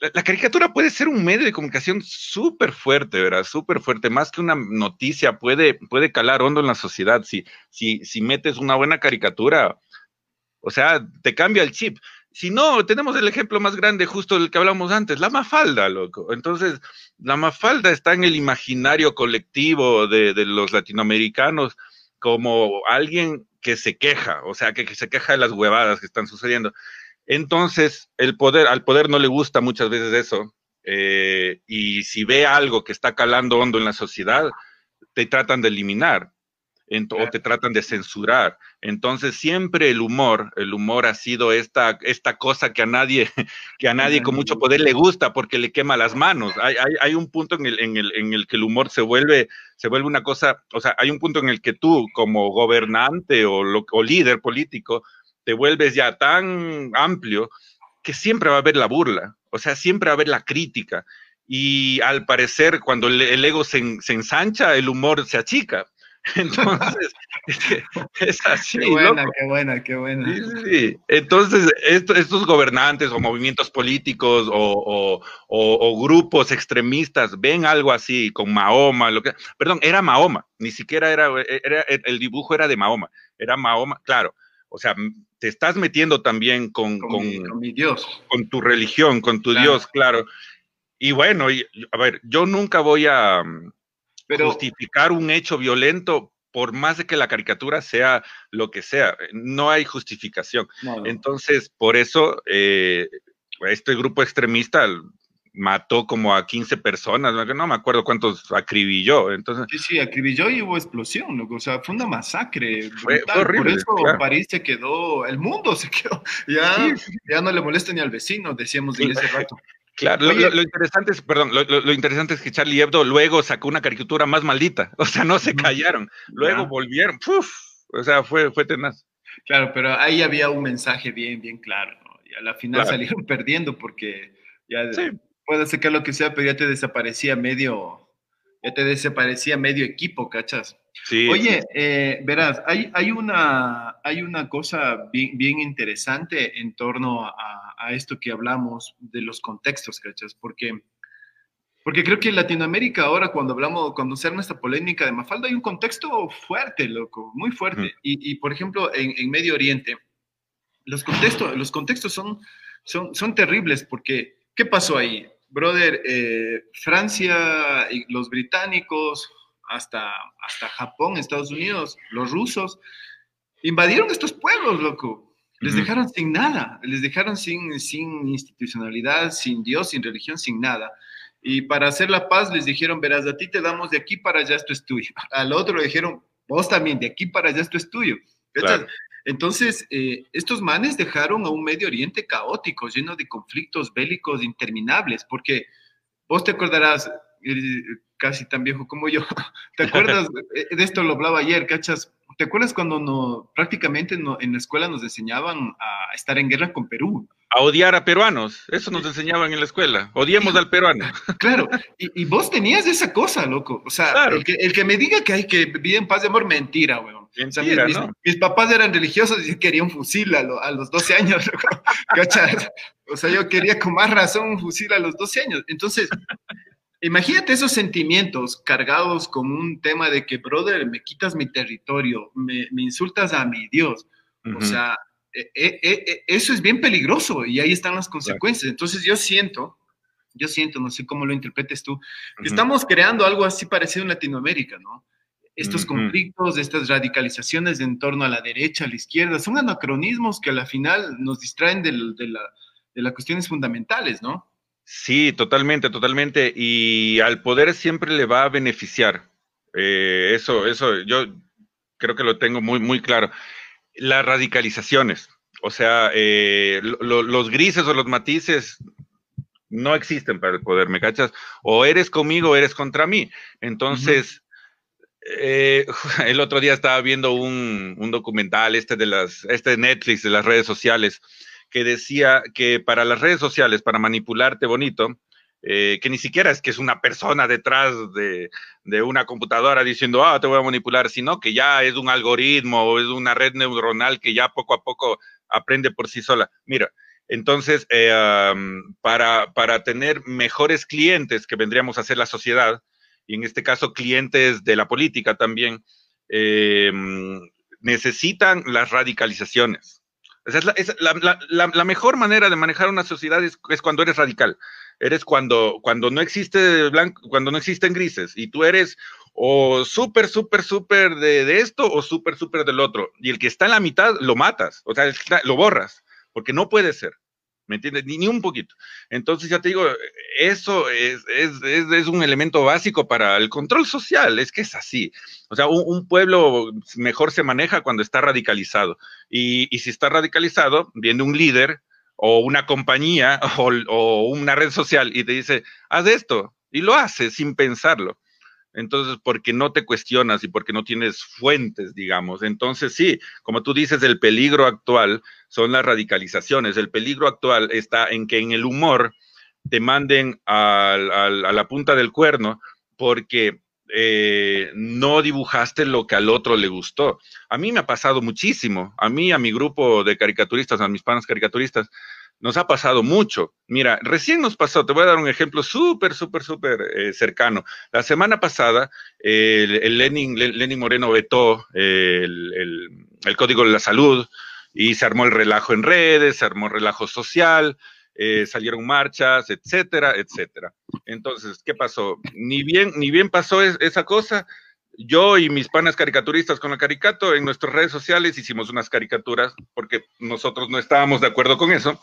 la, caricatura puede ser un medio de comunicación súper fuerte, ¿verdad? Súper fuerte, más que una noticia, puede, puede calar hondo en la sociedad. Si, metes una buena caricatura, o sea, te cambia el chip. Si no, tenemos el ejemplo más grande justo del que hablamos antes, la mafalda, loco. Entonces, la mafalda está en el imaginario colectivo de, los latinoamericanos como alguien que se queja, o sea, que, que, se queja de las huevadas que están sucediendo. Entonces, el poder, al poder no le gusta muchas veces eso, eh, y si ve algo que está calando hondo en la sociedad, te tratan de eliminar o te tratan de censurar. Entonces, siempre el humor, el humor ha sido esta, esta cosa que a nadie, que a nadie con mucho poder le gusta porque le quema las manos. Hay, hay, hay un punto en el, en, el, en el, que el humor se vuelve, se vuelve una cosa, o sea, hay un punto en el que tú, como gobernante o, o líder político, te vuelves ya tan amplio que siempre va a haber la burla, o sea, siempre va a haber la crítica. Y al parecer, cuando el, ego se, se ensancha, el humor se achica. Entonces, es, así. Qué buena, qué buena, qué buena. Sí, Entonces, estos gobernantes o movimientos políticos o, o, grupos extremistas ven algo así con Mahoma, lo que, perdón, era Mahoma, ni siquiera era, era, el dibujo era de Mahoma, era Mahoma, claro. O sea, te estás metiendo también con, con, mi, Dios. Con tu religión, con tu Dios, claro. Y bueno, a ver, yo nunca voy a, justificar un hecho violento por más de que la caricatura sea lo que sea, no hay justificación. Entonces, por eso, eh, este grupo extremista mató como a 15 personas, no me acuerdo cuántos acribilló. Entonces, sí, sí, acribilló y hubo explosión, o sea, fue una masacre. Fue, horrible, por eso París se quedó, el mundo se quedó, ya, ya no le molesta ni al vecino, decíamos en ese rato. Claro, lo, interesante es, perdón, lo, interesante es que Charlie Hebdo luego sacó una caricatura más maldita, o sea, no se callaron, luego volvieron, ¡puf! o sea, fue, fue tenaz. Claro, pero ahí había un mensaje bien, bien claro, y a la final salieron perdiendo porque ya puede ser lo que sea, pero ya te desaparecía medio, ya te desaparecía medio equipo, ¿cachas? Sí, Oye, eh, verás, hay, hay, una, hay una cosa bien, bien interesante en torno a, a, esto que hablamos de los contextos, ¿cachas? Porque, porque creo que en Latinoamérica ahora cuando hablamos, cuando se arma esta polémica de Mafalda, hay un contexto fuerte, loco, muy fuerte. Y, y, por ejemplo, en, en, Medio Oriente, los contextos, los contextos son, son, son terribles porque, ¿qué pasó ahí? Brother, eh, Francia, y los británicos, hasta, hasta Japón, Estados Unidos, los rusos, invadieron estos pueblos, loco. Les dejaron sin nada, les dejaron sin, sin institucionalidad, sin Dios, sin religión, sin nada. Y para hacer la paz les dijeron, verás, a ti te damos de aquí para allá, esto es tuyo. Al otro le dijeron, vos también, de aquí para allá, esto es tuyo. Entonces, eh, estos manes dejaron a un Medio Oriente caótico, lleno de conflictos bélicos interminables, porque vos te acordarás, casi tan viejo como yo. ¿Te acuerdas? Eh, de esto lo hablaba ayer, ¿cachas? ¿Te acuerdas cuando no, prácticamente en la escuela nos enseñaban a estar en guerra con Perú? A odiar a peruanos, eso nos enseñaban en la escuela, odiemos al peruano. Claro, y, vos tenías esa cosa, loco. O sea, el, que, me diga que hay que vivir en paz de amor, mentira, weón. Mis, papás eran religiosos y yo quería un fusil a, a los 12 años. O sea, yo quería con más razón un fusil a los 12 años. Entonces, Imagínate esos sentimientos cargados con un tema de que, brother, me quitas mi territorio, me, insultas a mi Dios. O sea, e, e, e, eso es bien peligroso y ahí están las consecuencias. Entonces yo siento, yo siento, no sé cómo lo interpretes tú, que estamos creando algo así parecido en Latinoamérica, ¿no? Estos conflictos, estas radicalizaciones en torno a la derecha, a la izquierda, son anacronismos que a la final nos distraen de, la, de las cuestiones fundamentales, ¿no? Sí, totalmente, totalmente. Y al poder siempre le va a beneficiar. Eh, eso, eso, yo creo que lo tengo muy, muy claro. Las radicalizaciones, o sea, eh, los grises o los matices no existen para el poder, ¿me cachas? O eres conmigo o eres contra mí. Entonces, eh, el otro día estaba viendo un, documental, este de las, este Netflix, de las redes sociales, que decía que para las redes sociales, para manipularte bonito, eh, que ni siquiera es que es una persona detrás de, una computadora diciendo, ah, te voy a manipular, sino que ya es un algoritmo es una red neuronal que ya poco a poco aprende por sí sola. Mira, entonces, eh, para, para tener mejores clientes que vendríamos a ser la sociedad, y en este caso clientes de la política también, eh, necesitan las radicalizaciones es, la, mejor manera de manejar una sociedad es, cuando eres radical. Eres cuando, cuando no existe blanco, cuando no existen grises y tú eres o súper, súper, súper de, esto o súper, súper del otro. Y el que está en la mitad lo matas, o sea, lo borras, porque no puede ser. ¿Me entiendes? Ni, un poquito. Entonces, ya te digo, eso es, es, un elemento básico para el control social, es que es así. O sea, un, pueblo mejor se maneja cuando está radicalizado. Y, si está radicalizado, viene un líder o una compañía o, o una red social y te dice, haz esto, y lo hace sin pensarlo. Entonces, porque no te cuestionas y porque no tienes fuentes, digamos. Entonces, sí, como tú dices, el peligro actual son las radicalizaciones. El peligro actual está en que en el humor te manden a la punta del cuerno porque eh, no dibujaste lo que al otro le gustó. A mí me ha pasado muchísimo. A mí, a mi grupo de caricaturistas, a mis panas caricaturistas, nos ha pasado mucho. Mira, recién nos pasó, te voy a dar un ejemplo súper, súper, súper eh, cercano. La semana pasada, el, Lenin, Lenin, Moreno vetó el, Código de la Salud y se armó el relajo en redes, se armó el relajo social, eh, salieron marchas, etcétera, etcétera. Entonces, ¿qué pasó? Ni bien, ni bien pasó esa cosa, yo y mis panas caricaturistas con la caricato en nuestras redes sociales hicimos unas caricaturas porque nosotros no estábamos de acuerdo con eso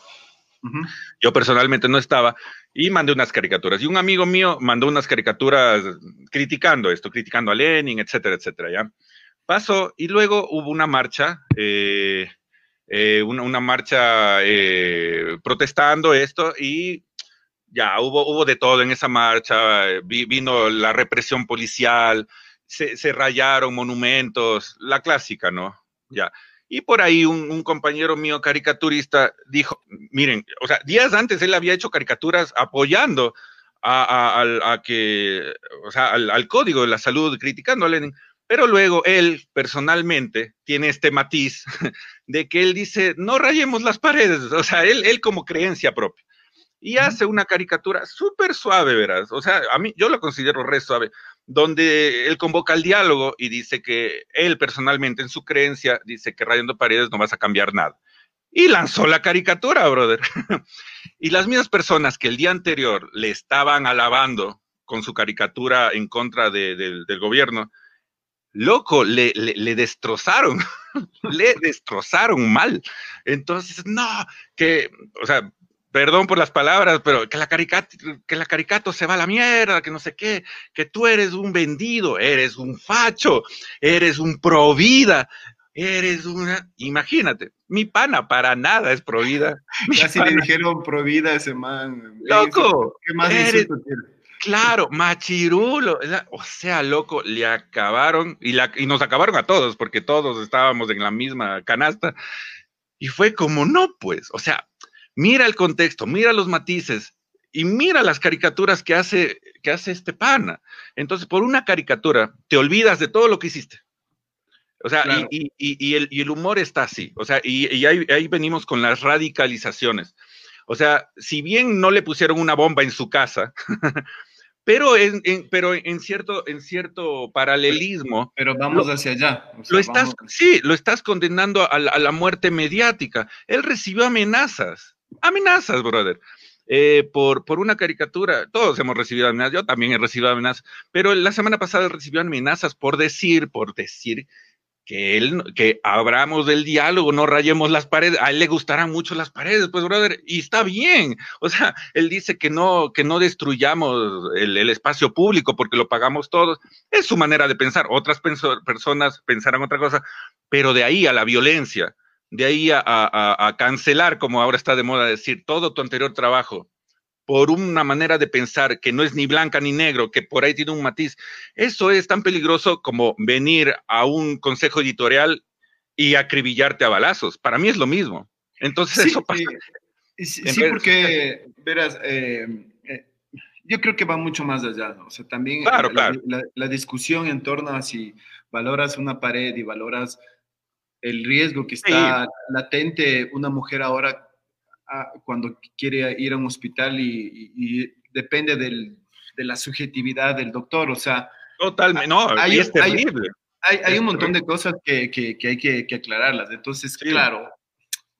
yo personalmente no estaba y mandé unas caricaturas. Y un amigo mío mandó unas caricaturas criticando esto, criticando a Lenin, etcétera, etcétera, ¿ya? Pasó y luego hubo una marcha, eh, eh, una, marcha eh, protestando esto y ya hubo, hubo de todo en esa marcha, vino la represión policial, se, se rayaron monumentos, la clásica, ¿no? Ya. Y por ahí un, compañero mío caricaturista dijo, miren, o sea, días antes él había hecho caricaturas apoyando a, que, o sea, al, código de la salud, criticando a Lenin, pero luego él personalmente tiene este matiz de que él dice, no rayemos las paredes, o sea, él, él como creencia propia. Y hace una caricatura súper suave, verás. O sea, a mí yo lo considero re suave donde él convoca al diálogo y dice que él personalmente en su creencia dice que rayando paredes no vas a cambiar nada. Y lanzó la caricatura, brother. y las mismas personas que el día anterior le estaban alabando con su caricatura en contra del gobierno, loco, le, le destrozaron, le destrozaron mal. Entonces, no, que, o sea, perdón por las palabras, pero que la, caricato, que la caricato se va a la mierda, que no sé qué, que tú eres un vendido, eres un facho, eres un provida, eres una, imagínate, mi pana para nada es provida. Casi le dijeron provida ese man. Loco, ¿qué más eres, Claro, machirulo, o sea, loco, le acabaron y, la, y nos acabaron a todos porque todos estábamos en la misma canasta. Y fue como, no, pues, o sea, mira el contexto, mira los matices y mira las caricaturas que hace, que hace este pana. Entonces, por una caricatura, te olvidas de todo lo que hiciste. O sea, y, el, humor está así. O sea, y, ahí, venimos con las radicalizaciones. O sea, si bien no le pusieron una bomba en su casa, pero en, pero en cierto, en cierto paralelismo. Pero vamos hacia allá. lo estás, sí, lo estás condenando a la muerte mediática. Él recibió amenazas amenazas, brother. Eh, por, por una caricatura. Todos hemos recibido amenazas, yo también he recibido amenazas, pero la semana pasada recibió amenazas por decir, por decir que él, que abramos del diálogo, no rayemos las paredes, a él le gustarán mucho las paredes, pues brother, y está bien. O sea, él dice que no, que no destruyamos el, el espacio público porque lo pagamos todos. Es su manera de pensar. Otras personas pensarán otra cosa, pero de ahí a la violencia de ahí a, cancelar, como ahora está de moda decir, todo tu anterior trabajo por una manera de pensar que no es ni blanca ni negro, que por ahí tiene un matiz, eso es tan peligroso como venir a un consejo editorial y acribillarte a balazos. Para mí es lo mismo. Entonces eso pasa. Sí, porque, verás, eh, eh, yo creo que va mucho más allá, ¿no? O sea, también la, discusión en torno a si valoras una pared y valoras el riesgo que está latente una mujer ahora ah, cuando quiere ir a un hospital y, depende de la subjetividad del doctor, o sea... Totalmente, no, hay, es terrible. Hay, un montón de cosas que, hay que, aclararlas, entonces, claro,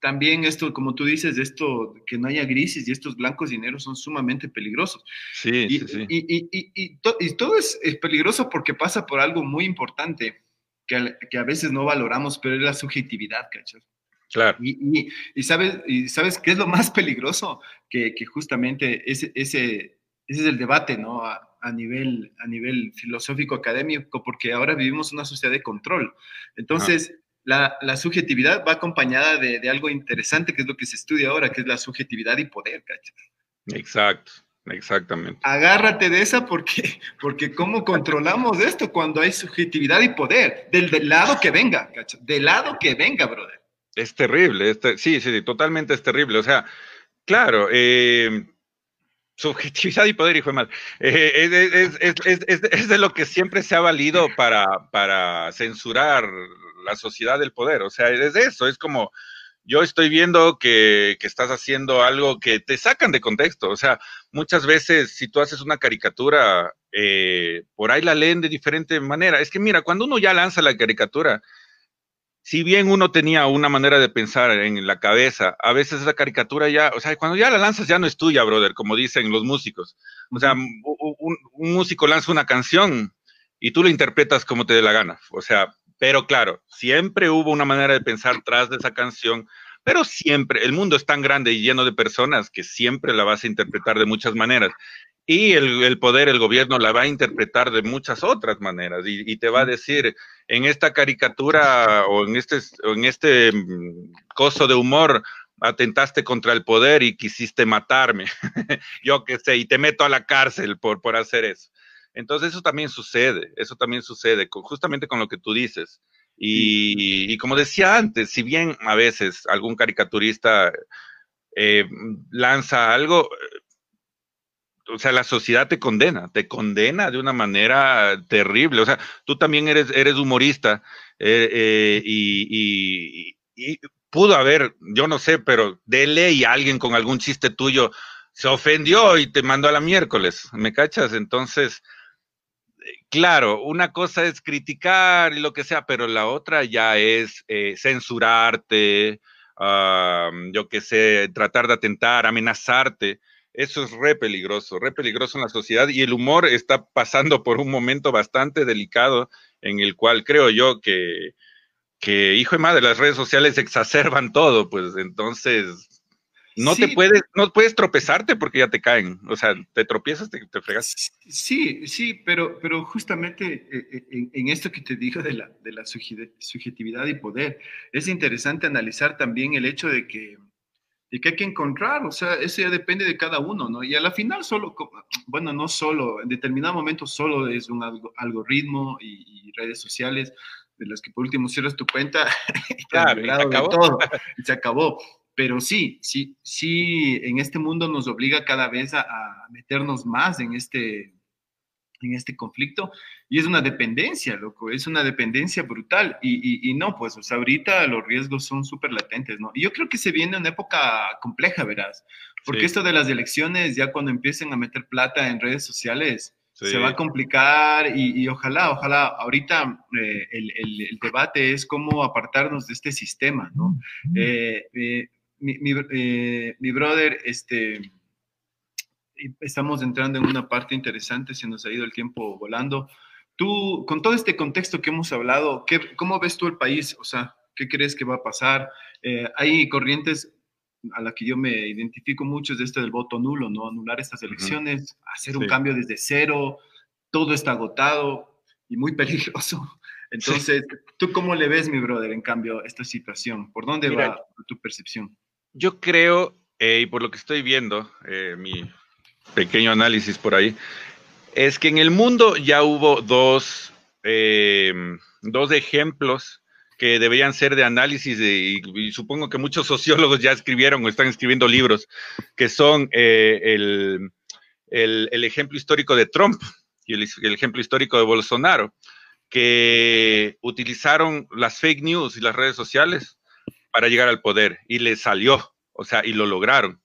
también esto, como tú dices, esto, que no haya grises y estos blancos dineros son sumamente peligrosos. Sí, y, sí, sí. Y, todo es, peligroso porque pasa por algo muy importante que a, que a veces no valoramos, pero es la subjetividad, ¿cachai? Claro. Y, sabes, y sabes qué es lo más peligroso, que, que justamente ese, ese, ese, es el debate, ¿no? A, nivel, a nivel filosófico académico, porque ahora vivimos una sociedad de control. Entonces, la, subjetividad va acompañada de, algo interesante, que es lo que se estudia ahora, que es la subjetividad y poder, ¿cachai? Exacto, exactamente. Agárrate de esa porque, porque ¿cómo controlamos esto cuando hay subjetividad y poder? Del, lado que venga, ¿cachai? Del lado que venga, brother. Es terrible, sí, sí, totalmente es terrible. O sea, claro, eh, subjetividad y poder, hijo de mal. Eh, es, de lo que siempre se ha valido para, para censurar la sociedad del poder. O sea, es eso, es como yo estoy viendo que, estás haciendo algo que te sacan de contexto. O sea, muchas veces si tú haces una caricatura, eh, por ahí la leen de diferente manera. Es que mira, cuando uno ya lanza la caricatura, si bien uno tenía una manera de pensar en la cabeza, a veces esa caricatura ya, o sea, cuando ya la lanzas ya no es tuya, brother, como dicen los músicos. O sea, un, un músico lanza una canción y tú la interpretas como te dé la gana. O sea, pero claro, siempre hubo una manera de pensar tras de esa canción, pero siempre, el mundo es tan grande y lleno de personas que siempre la vas a interpretar de muchas maneras. Y el, poder, el gobierno la va a interpretar de muchas otras maneras y, te va a decir, en esta caricatura o en este, en este mm, coso de humor, atentaste contra el poder y quisiste matarme, yo qué sé, y te meto a la cárcel por, por hacer eso. Entonces eso también sucede, eso también sucede justamente con lo que tú dices. Y, como decía antes, si bien a veces algún caricaturista eh, lanza algo, eh, o sea, la sociedad te condena, te condena de una manera terrible. O sea, tú también eres, eres humorista eh, y, y, pudo haber, yo no sé, pero de ley alguien con algún chiste tuyo se ofendió y te mandó a la miércoles, ¿me cachas? Entonces, claro, una cosa es criticar y lo que sea, pero la otra ya es eh, censurarte, yo qué sé, tratar de atentar, amenazarte. Eso es re peligroso, re peligroso en la sociedad y el humor está pasando por un momento bastante delicado en el cual creo yo que, que hijo de madre, las redes sociales exacerban todo, pues entonces no te puedes, no puedes tropezarte porque ya te caen. O sea, te tropiezas, te, te fregas. Sí, sí, pero, pero justamente eh, eh, en, esto que te digo de la, de la subjetividad y poder, es interesante analizar también el hecho de que, de que hay que encontrar, o sea, eso ya depende de cada uno, ¿no? Y a la final solo, bueno, no solo, en determinado momento solo es un algoritmo y, redes sociales de las que por último cierras tu cuenta y te claro, y acabó. Todo, y se acabó. Pero sí, sí, sí, en este mundo nos obliga cada vez a, meternos más en este, en este conflicto y es una dependencia, loco, es una dependencia brutal y, y, no, pues, o sea, ahorita los riesgos son súper latentes, ¿no? Y yo creo que se viene una época compleja, verás, porque esto de las elecciones, ya cuando empiecen a meter plata en redes sociales, se va a complicar y, ojalá, ojalá, ahorita eh, el, el, debate es cómo apartarnos de este sistema, ¿no? eh, eh mi, eh, mi, brother, este, estamos entrando en una parte interesante, se nos ha ido el tiempo volando. Tú, con todo este contexto que hemos hablado, ¿qué, ¿cómo ves tú el país? O sea, ¿qué crees que va a pasar? Eh, hay corrientes a las que yo me identifico mucho de esto del voto nulo, ¿no? Anular estas elecciones, hacer un cambio desde cero, todo está agotado y muy peligroso. Entonces, ¿tú cómo le ves, mi brother, en cambio, esta situación? ¿Por dónde va tu percepción? Yo creo, eh, y por lo que estoy viendo, eh, mi pequeño análisis por ahí, es que en el mundo ya hubo dos, eh, dos ejemplos que deberían ser de análisis y, supongo que muchos sociólogos ya escribieron o están escribiendo libros, que son el, ejemplo histórico de Trump y el, ejemplo histórico de Bolsonaro, que utilizaron las fake news y las redes sociales para llegar al poder y le salió, o sea, y lo lograron.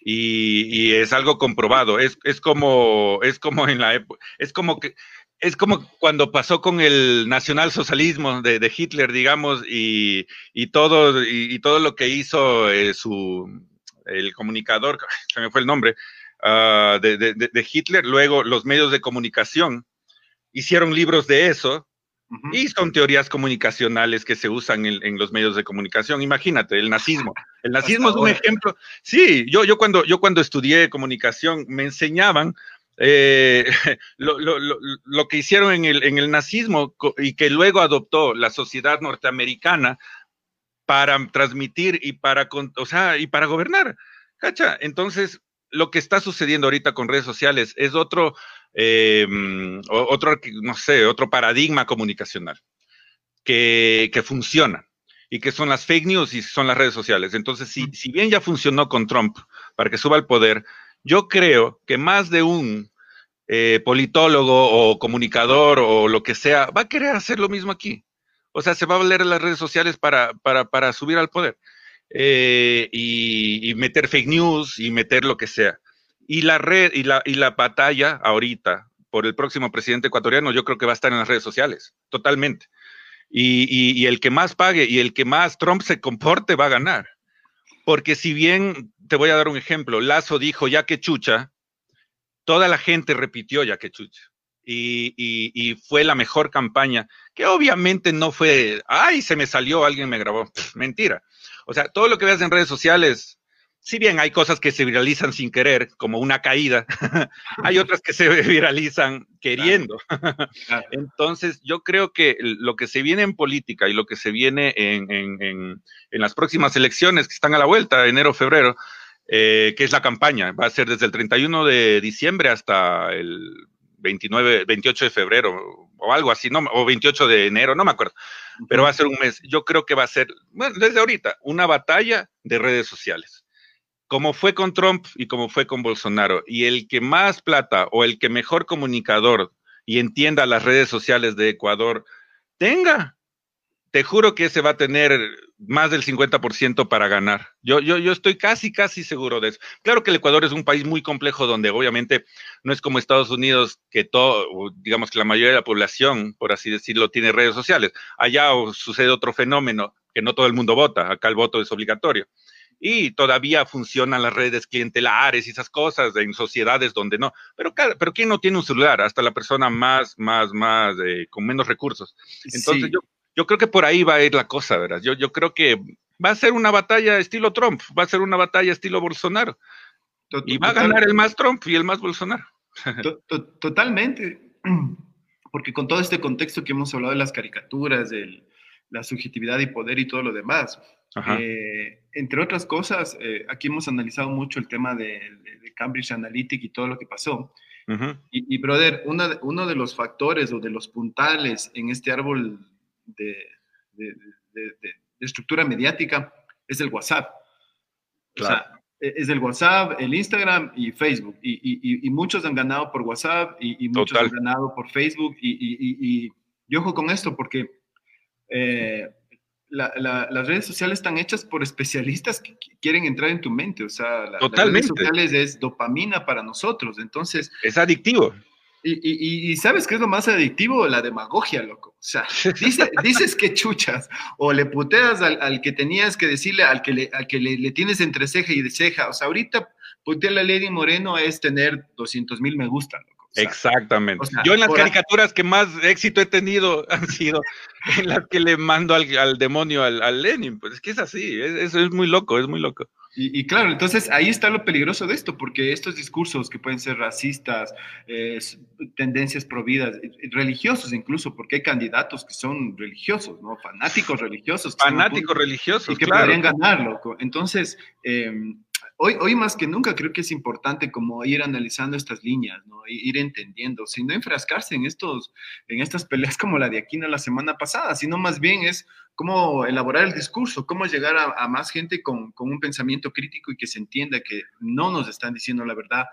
Y, es algo comprobado, es, es, como, es como en la época, es como que es como cuando pasó con el nacionalsocialismo de, de Hitler, digamos, y, todo, y, todo lo que hizo eh, su, el comunicador, se me fue el nombre, ah, de, Hitler, luego los medios de comunicación hicieron libros de eso, y son teorías comunicacionales que se usan en, los medios de comunicación. Imagínate, el nazismo. El nazismo es un ejemplo. Sí, yo, yo, cuando, yo cuando estudié comunicación me enseñaban eh, lo, que hicieron en el, en el nazismo y que luego adoptó la sociedad norteamericana para transmitir y para, o sea, y para gobernar. ¿Cacha? Entonces, lo que está sucediendo ahorita con redes sociales es otro, eh, otro, no sé, otro paradigma comunicacional que, que, funciona y que son las fake news y son las redes sociales. Entonces, si, si bien ya funcionó con Trump para que suba al poder, yo creo que más de un eh, politólogo o comunicador o lo que sea va a querer hacer lo mismo aquí. O sea, se va a valer las redes sociales para, para, para subir al poder eh, y, meter fake news y meter lo que sea. Y la red y la, y la batalla ahorita por el próximo presidente ecuatoriano, yo creo que va a estar en las redes sociales, totalmente. Y, y, y el que más pague y el que más Trump se comporte va a ganar. Porque si bien te voy a dar un ejemplo. Lazo dijo, ya que chucha, toda la gente repitió ya que chucha. Y, fue la mejor campaña, que obviamente no fue, ay, se me salió, alguien me grabó. mentira. O sea, todo lo que veas en redes sociales, si bien hay cosas que se viralizan sin querer, como una caída, hay otras que se viralizan queriendo. Entonces, yo creo que lo que se viene en política y lo que se viene en, en las próximas elecciones que están a la vuelta, enero, febrero, eh, que es la campaña. Va a ser desde el 31 de diciembre hasta el 29, 28 de febrero o algo así, no, o 28 de enero, no me acuerdo, pero va a ser un mes. Yo creo que va a ser, bueno, desde ahorita, una batalla de redes sociales. Como fue con Trump y como fue con Bolsonaro. Y el que más plata o el que mejor comunicador y entienda las redes sociales de Ecuador tenga, te juro que ese va a tener más del 50% para ganar. Yo, yo, yo estoy casi, casi seguro de eso. Claro que el Ecuador es un país muy complejo donde obviamente no es como Estados Unidos que todo, digamos que la mayoría de la población, por así decirlo, tiene redes sociales. Allá sucede otro fenómeno, que no todo el mundo vota, acá el voto es obligatorio. Y todavía funcionan las redes clientelares y esas cosas en sociedades donde no. Pero, pero ¿quién no tiene un celular? Hasta la persona más, más, más, eh, con menos recursos. Entonces yo yo creo que por ahí va a ir la cosa, ¿verdad? Yo, yo creo que va a ser una batalla estilo Trump, va a ser una batalla estilo Bolsonaro. Y va a ganar el más Trump y el más Bolsonaro. Totalmente. Porque con todo este contexto que hemos hablado de las caricaturas, de la subjetividad y poder y todo lo demás, eh, entre otras cosas, eh, aquí hemos analizado mucho el tema de, Cambridge Analytica y todo lo que pasó. y, brother, uno de los factores o de los puntales en este árbol de, estructura mediática es el WhatsApp. O sea, e, es el WhatsApp, el Instagram y Facebook. Y, muchos han ganado por WhatsApp y, muchos han ganado por Facebook. Y, ojo con esto porque eh, las redes sociales están hechas por especialistas que quieren entrar en tu mente. O sea, las redes sociales es dopamina para nosotros. Entonces... Es adictivo. Y, sabes qué es lo más adictivo? La demagogia, loco. O sea, dices que chuchas o le puteas al, que tenías que decirle, al que, le, al que le, tienes entre ceja y de ceja. O sea, ahorita putearle a Lady Moreno es tener 200 mil me gusta, loco. Exactamente. Yo en las caricaturas que más éxito he tenido han sido en las que le mando al, demonio al, Lenin. Pues es que es así, eso es muy loco, es muy loco. Y, claro, entonces ahí está lo peligroso de esto, porque estos discursos que pueden ser racistas, tendencias providas, religiosos incluso, porque hay candidatos que son religiosos, ¿no? Fanáticos religiosos. Fanáticos religiosos, y que podrían ganar, loco. Entonces, eh, hoy, hoy más que nunca creo que es importante como ir analizando estas líneas, ¿no? Ir entendiendo, sin enfrascarse en, estos, en estas peleas como la de Aquino la semana pasada, sino más bien es cómo elaborar el discurso, cómo llegar a, más gente con, con, un pensamiento crítico y que se entienda que no nos están diciendo la verdad.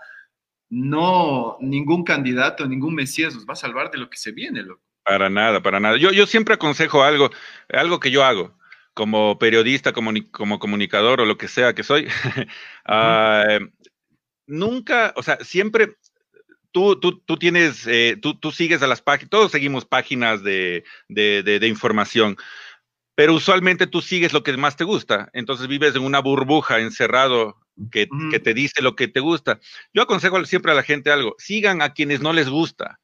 No, ningún candidato, ningún mesías nos va a salvar de lo que se viene, loco. Para nada, para nada. Yo, yo siempre aconsejo algo, algo que yo hago como periodista, como, como comunicador o lo que sea que soy, ah, nunca, o sea, siempre tú, tú, tú tienes, eh, tú, tú, sigues a las páginas, todos seguimos páginas de, de, de, información, pero usualmente tú sigues lo que más te gusta, entonces vives en una burbuja encerrado que, que, te dice lo que te gusta. Yo aconsejo siempre a la gente algo, sigan a quienes no les gusta.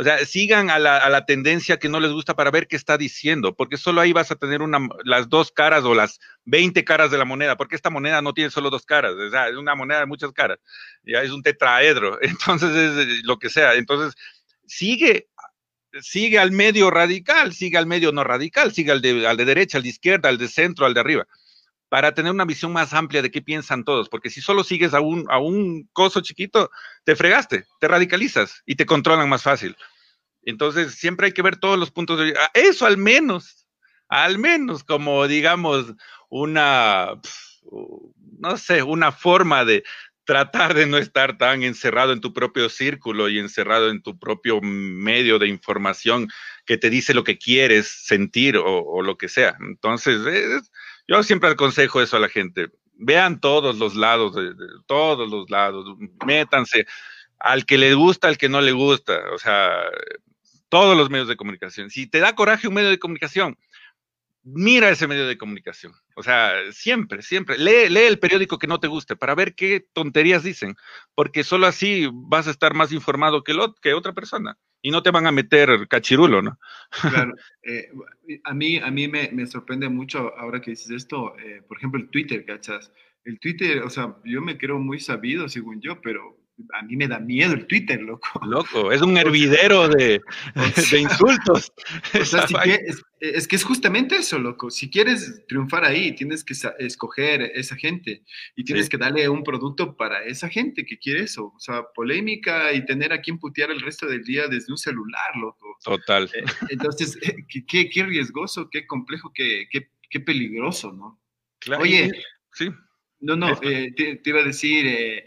O sea, sigan a la, a la, tendencia que no les gusta para ver qué está diciendo, porque solo ahí vas a tener una, las dos caras o las 20 caras de la moneda, porque esta moneda no tiene solo dos caras, o sea, es una moneda de muchas caras, ya es un tetraedro, entonces es lo que sea. Entonces, sigue, sigue al medio radical, sigue al medio no radical, sigue al de, al de derecha, al de izquierda, al de centro, al de arriba para tener una visión más amplia de qué piensan todos, porque si solo sigues a un, a un coso chiquito, te fregaste, te radicalizas y te controlan más fácil. Entonces, siempre hay que ver todos los puntos de vista. Eso al menos, al menos como digamos una, no sé, una forma de tratar de no estar tan encerrado en tu propio círculo y encerrado en tu propio medio de información que te dice lo que quieres sentir o, lo que sea. Entonces, es, yo siempre aconsejo eso a la gente. Vean todos los lados, de, todos los lados, métanse al que le gusta, al que no le gusta, o sea, todos los medios de comunicación. Si te da coraje un medio de comunicación, mira ese medio de comunicación. O sea, siempre, siempre. Lee, lee el periódico que no te guste para ver qué tonterías dicen, porque solo así vas a estar más informado que, lo, que otra persona y no te van a meter cachirulo, ¿no? Claro. Eh, a mí, a mí me, me, sorprende mucho ahora que dices esto, eh, por ejemplo, el Twitter, ¿cachas? El Twitter, o sea, yo me creo muy sabido, según yo, pero a mí me da miedo el Twitter, loco. Loco, es un hervidero de, de insultos. O sea, es, que es justamente eso, loco. Si quieres triunfar ahí, tienes que escoger esa gente y tienes que darle un producto para esa gente que quiere eso. O sea, polémica y tener a quien putear el resto del día desde un celular, loco. Total. Eh, entonces, qué, qué, riesgoso, qué complejo, qué, qué, peligroso, ¿no? Claro. Oye, sí. No, no, eh, te, iba a decir, eh,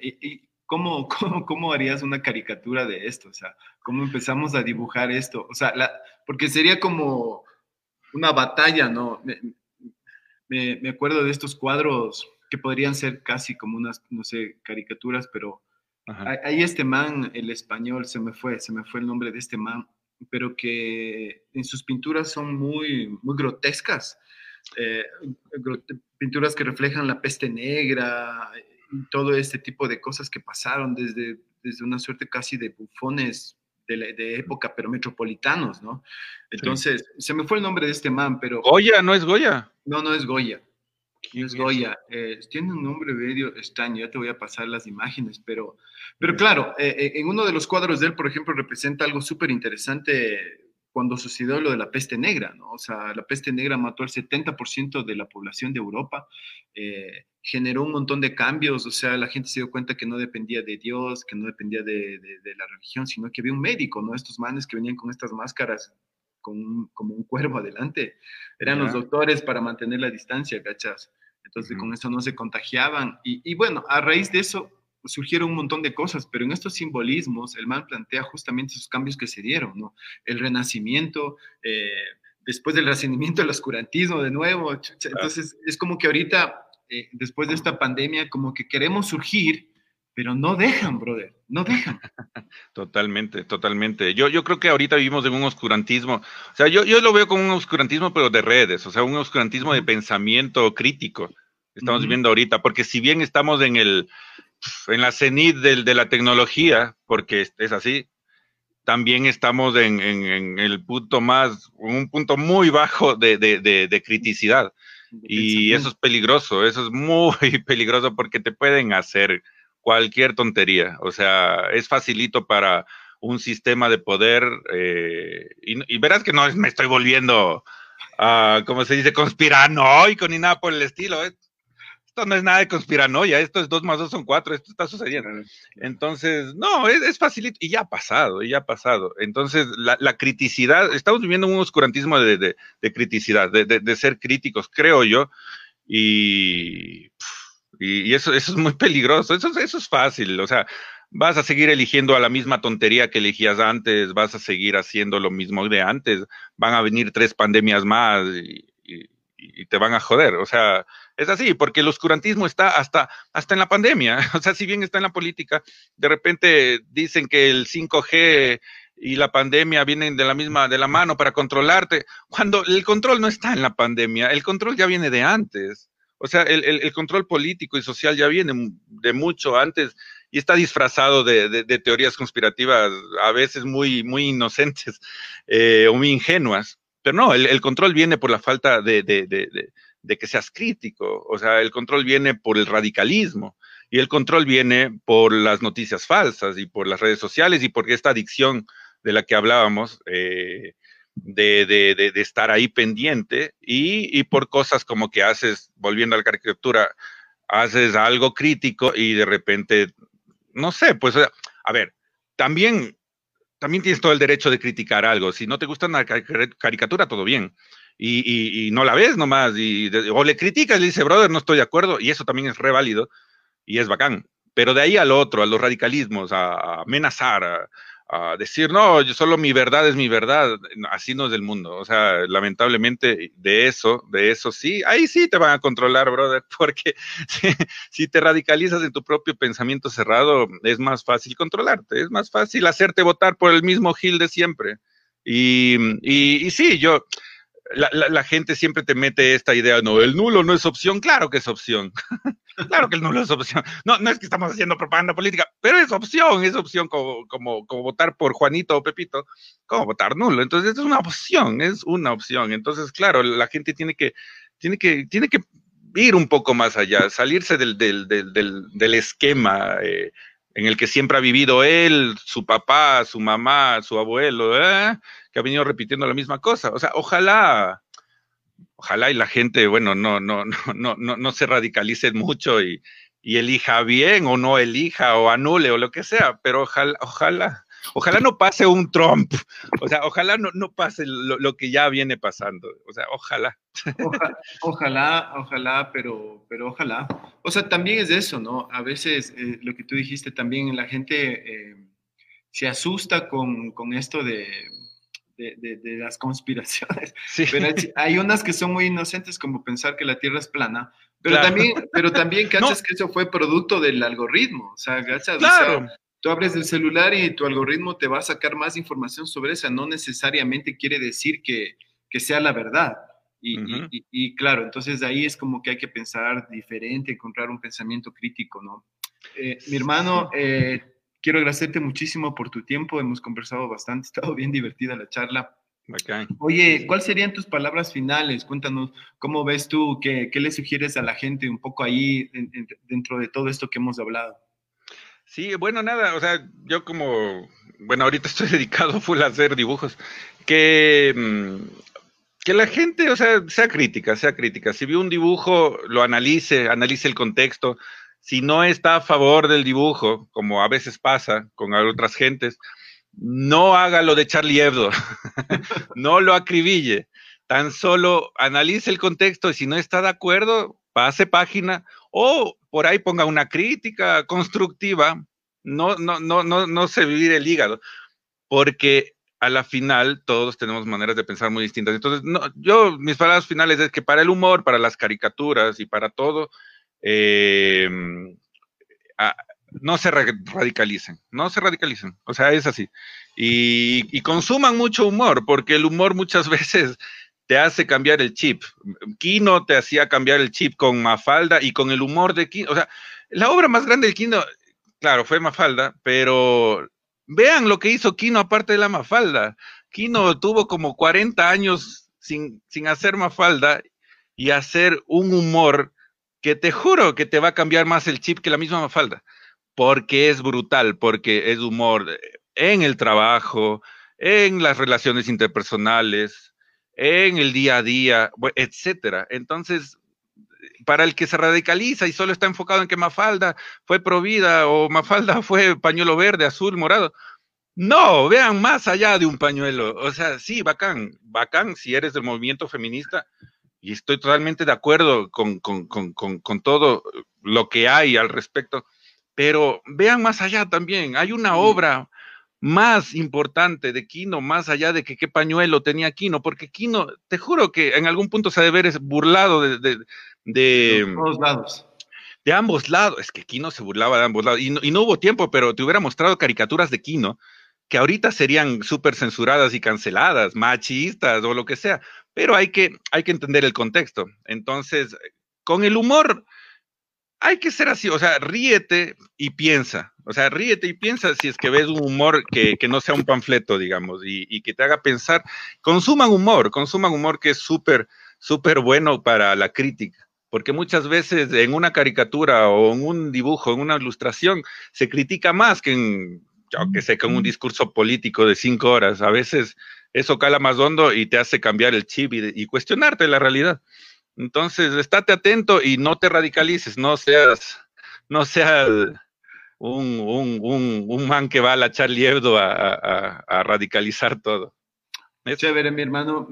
¿cómo, cómo, cómo harías una caricatura de esto? O sea, ¿cómo empezamos a dibujar esto? O sea, la, porque sería como una batalla, ¿no? Me, me, acuerdo de estos cuadros que podrían ser casi como unas, no sé, caricaturas, pero hay, este man, el español, se me fue, se me fue el nombre de este man, pero que en sus pinturas son muy, muy grotescas. Eh, pinturas que reflejan la peste negra, todo este tipo de cosas que pasaron desde, desde una suerte casi de bufones de, de época, pero metropolitanos, ¿no? Entonces, se me fue el nombre de este man, pero... Goya, no es Goya. No, no es Goya. No es Goya. Eh, tiene un nombre medio extraño, ya te voy a pasar las imágenes, pero, pero claro, eh, eh, en uno de los cuadros de él, por ejemplo, representa algo súper interesante cuando sucedió lo de la peste negra, ¿no? O sea, la peste negra mató al 70% de la población de Europa, eh, generó un montón de cambios, o sea, la gente se dio cuenta que no dependía de Dios, que no dependía de, la religión, sino que había un médico, ¿no? Estos manes que venían con estas máscaras con como un cuervo adelante, eran los doctores para mantener la distancia, ¿cachas? Entonces con eso no se contagiaban. Y, y bueno, a raíz de eso surgieron un montón de cosas, pero en estos simbolismos el mal plantea justamente esos cambios que se dieron, ¿no? El renacimiento, eh, después del renacimiento, el oscurantismo de nuevo. Entonces, es como que ahorita, eh, después de esta pandemia, como que queremos surgir, pero no dejan, brother, no dejan. Totalmente, totalmente. Yo, yo creo que ahorita vivimos en un oscurantismo, o sea, yo, yo lo veo como un oscurantismo, pero de redes, o sea, un oscurantismo de pensamiento crítico. Estamos viviendo ahorita, porque si bien estamos en el, en la cenit de, de la tecnología, porque es, así, también estamos en, el punto más, un punto muy bajo de, de criticidad. Y eso es peligroso, eso es muy peligroso porque te pueden hacer cualquier tontería. O sea, es facilito para un sistema de poder eh, y, verás que no me estoy volviendo, uh, como se dice, conspiranoico ni nada por el estilo. ¿eh? Esto no es nada de conspiranoia, esto es dos más dos son cuatro, esto está sucediendo. Entonces, no, es, es facilito, y ya ha pasado, y ya ha pasado. Entonces, la, criticidad, estamos viviendo un oscurantismo de, de, criticidad, de, de, ser críticos, creo yo, y, y, eso, eso es muy peligroso, eso, eso es fácil, o sea, vas a seguir eligiendo a la misma tontería que elegías antes, vas a seguir haciendo lo mismo de antes, van a venir tres pandemias más y, y, te van a joder. O sea, es así, porque el oscurantismo está hasta, hasta en la pandemia. O sea, si bien está en la política, de repente dicen que el 5G y la pandemia vienen de la misma, de la mano para controlarte, cuando el control no está en la pandemia, el control ya viene de antes. O sea, el, el, control político y social ya viene de mucho antes y está disfrazado de, de, teorías conspirativas a veces muy, muy inocentes eh, o muy ingenuas. Pero no, el, control viene por la falta de, que seas crítico, o sea, el control viene por el radicalismo y el control viene por las noticias falsas y por las redes sociales y por esta adicción de la que hablábamos, eh, de, estar ahí pendiente y, y, por cosas como que haces, volviendo a la caricatura, haces algo crítico y de repente, no sé, pues, a ver, también, también tienes todo el derecho de criticar algo. Si no te gusta una caricatura, todo bien. Y, y, no la ves nomás, y, o le criticas le dice, brother, no estoy de acuerdo, y eso también es re válido y es bacán. Pero de ahí al otro, a los radicalismos, a, amenazar, decir, no, yo solo mi verdad es mi verdad, así no es del mundo. O sea, lamentablemente de eso, de eso sí, ahí sí te van a controlar, brother, porque si, te radicalizas en tu propio pensamiento cerrado, es más fácil controlarte, es más fácil hacerte votar por el mismo Gil de siempre. Y, y sí, yo, la, la, gente siempre te mete esta idea, no, el nulo no es opción, claro que es opción. claro que el nulo es opción. No, no es que estamos haciendo propaganda política, pero es opción, es opción como, como, como votar por Juanito o Pepito, como votar nulo. Entonces es una opción, es una opción. Entonces, claro, la gente tiene que, tiene que, tiene que ir un poco más allá, salirse del, del, del, del esquema. Eh, en el que siempre ha vivido él, su papá, su mamá, su abuelo, ¿eh? que ha venido repitiendo la misma cosa. O sea, ojalá, ojalá y la gente, bueno, no, no, no, no, no, no se radicalice mucho y, y elija bien o no elija o anule o lo que sea, pero ojalá, ojalá, ojalá no pase un Trump, o sea, ojalá no, no pase lo, lo, que ya viene pasando, o sea, ojalá. Ojalá, ojalá, pero, pero ojalá. O sea, también es eso, ¿no? A veces eh, lo que tú dijiste también, la gente eh, se asusta con, con esto de, de, de, las conspiraciones. Sí. Pero hay, unas que son muy inocentes, como pensar que la Tierra es plana, pero también, pero también cachas que eso fue producto del algoritmo. O sea, cachas, claro. Tú abres el celular y tu algoritmo te va a sacar más información sobre esa. No necesariamente quiere decir que, que sea la verdad. Y, y, y, claro, entonces ahí es como que hay que pensar diferente, encontrar un pensamiento crítico, ¿no? Eh, mi hermano, eh, quiero agradecerte muchísimo por tu tiempo. Hemos conversado bastante, ha estado bien divertida la charla. Oye, ¿cuáles serían tus palabras finales? Cuéntanos, ¿cómo ves tú? ¿Qué, qué le sugieres a la gente un poco ahí dentro de todo esto que hemos hablado? Sí, bueno, nada, o sea, yo como, bueno, ahorita estoy dedicado full a hacer dibujos, que, mm, que la gente, o sea, sea crítica, sea crítica. Si vio un dibujo, lo analice, analice el contexto, si no está a favor del dibujo, como a veces pasa con otras gentes, no haga lo de Charlie Hebdo, no lo acribille, tan solo analice el contexto y si no está de acuerdo, pase página o por ahí ponga una crítica constructiva, no, no, no, no, no se vivir el hígado, porque a la final todos tenemos maneras de pensar muy distintas. Entonces, no, yo, mis palabras finales es que para el humor, para las caricaturas y para todo, eh, no se radicalicen, no se radicalicen, o sea, es así. Y, consuman mucho humor, porque el humor muchas veces te hace cambiar el chip. Kino te hacía cambiar el chip con Mafalda y con el humor de Kino. O sea, la obra más grande de Kino, claro, fue Mafalda, pero vean lo que hizo Kino aparte de la Mafalda. Kino tuvo como 40 años sin, sin hacer Mafalda y hacer un humor que te juro que te va a cambiar más el chip que la misma Mafalda, porque es brutal, porque es humor en el trabajo, en las relaciones interpersonales, en el día a día, etcétera. Entonces, para el que se radicaliza y solo está enfocado en que Mafalda fue provida o Mafalda fue pañuelo verde, azul, morado. No, vean más allá de un pañuelo. O sea, sí, bacán, bacán si eres del movimiento feminista, y estoy totalmente de acuerdo con, con, con, con, todo lo que hay al respecto, pero vean más allá también, hay una obra más importante de Kino, más allá de que qué pañuelo tenía Kino, porque Kino, te juro que en algún punto se ha de ver burlado de... de, de, todos lados. De ambos lados. Es que Kino se burlaba de ambos lados. Y no, y no hubo tiempo, pero te hubiera mostrado caricaturas de Kino que ahorita serían súper censuradas y canceladas, machistas o lo que sea, pero hay que, hay que entender el contexto. Entonces, con el humor hay que ser así, o sea, ríete y piensa, o sea, ríete y piensa si es que ves un humor que, no sea un panfleto, digamos, y, que te haga pensar, consuman humor, consuman humor que es súper, súper bueno para la crítica, porque muchas veces en una caricatura o en un dibujo, en una ilustración, se critica más que en, yo que sé, que en un discurso político de cinco horas, a veces eso cala más hondo y te hace cambiar el chip y, y cuestionarte la realidad. Entonces, estate atento y no te radicalices, no seas, no seas un, un, un, un man que va a la Charlie Hebdo a, a, radicalizar todo. Chévere, mi hermano,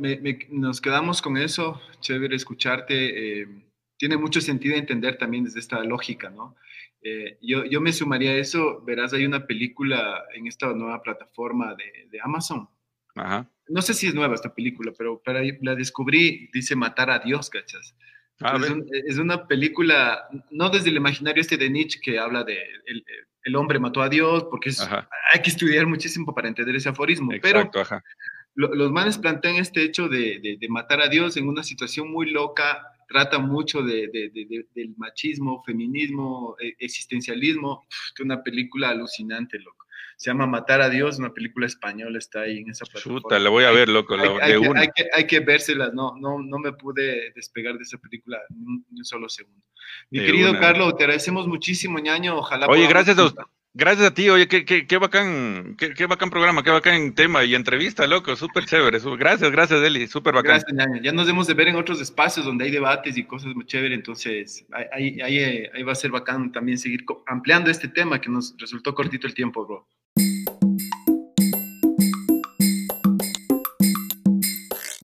nos quedamos con eso, chévere escucharte. Eh, tiene mucho sentido entender también desde esta lógica, ¿no? Eh, yo, yo, me sumaría a eso, verás, hay una película en esta nueva plataforma de, de Amazon. Ajá no sé si es nueva esta película, pero para, la descubrí, dice Matar a Dios, ¿cachas? Ah, es, una película, no desde el imaginario este de Nietzsche que habla de el, hombre mató a Dios, porque hay que estudiar muchísimo para entender ese aforismo. Exacto, pero ajá. los manes plantean este hecho de, matar a Dios en una situación muy loca, trata mucho del machismo, feminismo, e, existencialismo, es una película alucinante, loco se llama Matar a Dios, una película española, está ahí en esa plataforma. Chuta, la voy a ver, loco, hay, de que, una. Hay que, vérselas, no, no, no me pude despegar de esa película ni un, solo segundo. Mi querido Carlos, te agradecemos muchísimo, ñaño, ojalá... Oye, gracias a usted. Gracias a ti, oye, qué, qué, qué bacán, qué, qué, bacán programa, qué bacán tema y entrevista, loco, súper chévere. Gracias, gracias, Eli, súper bacán. Ya nos debemos de ver en otros espacios donde hay debates y cosas muy chéveres, entonces ahí, ahí, ahí va a ser bacán también seguir ampliando este tema que nos resultó cortito el tiempo, bro.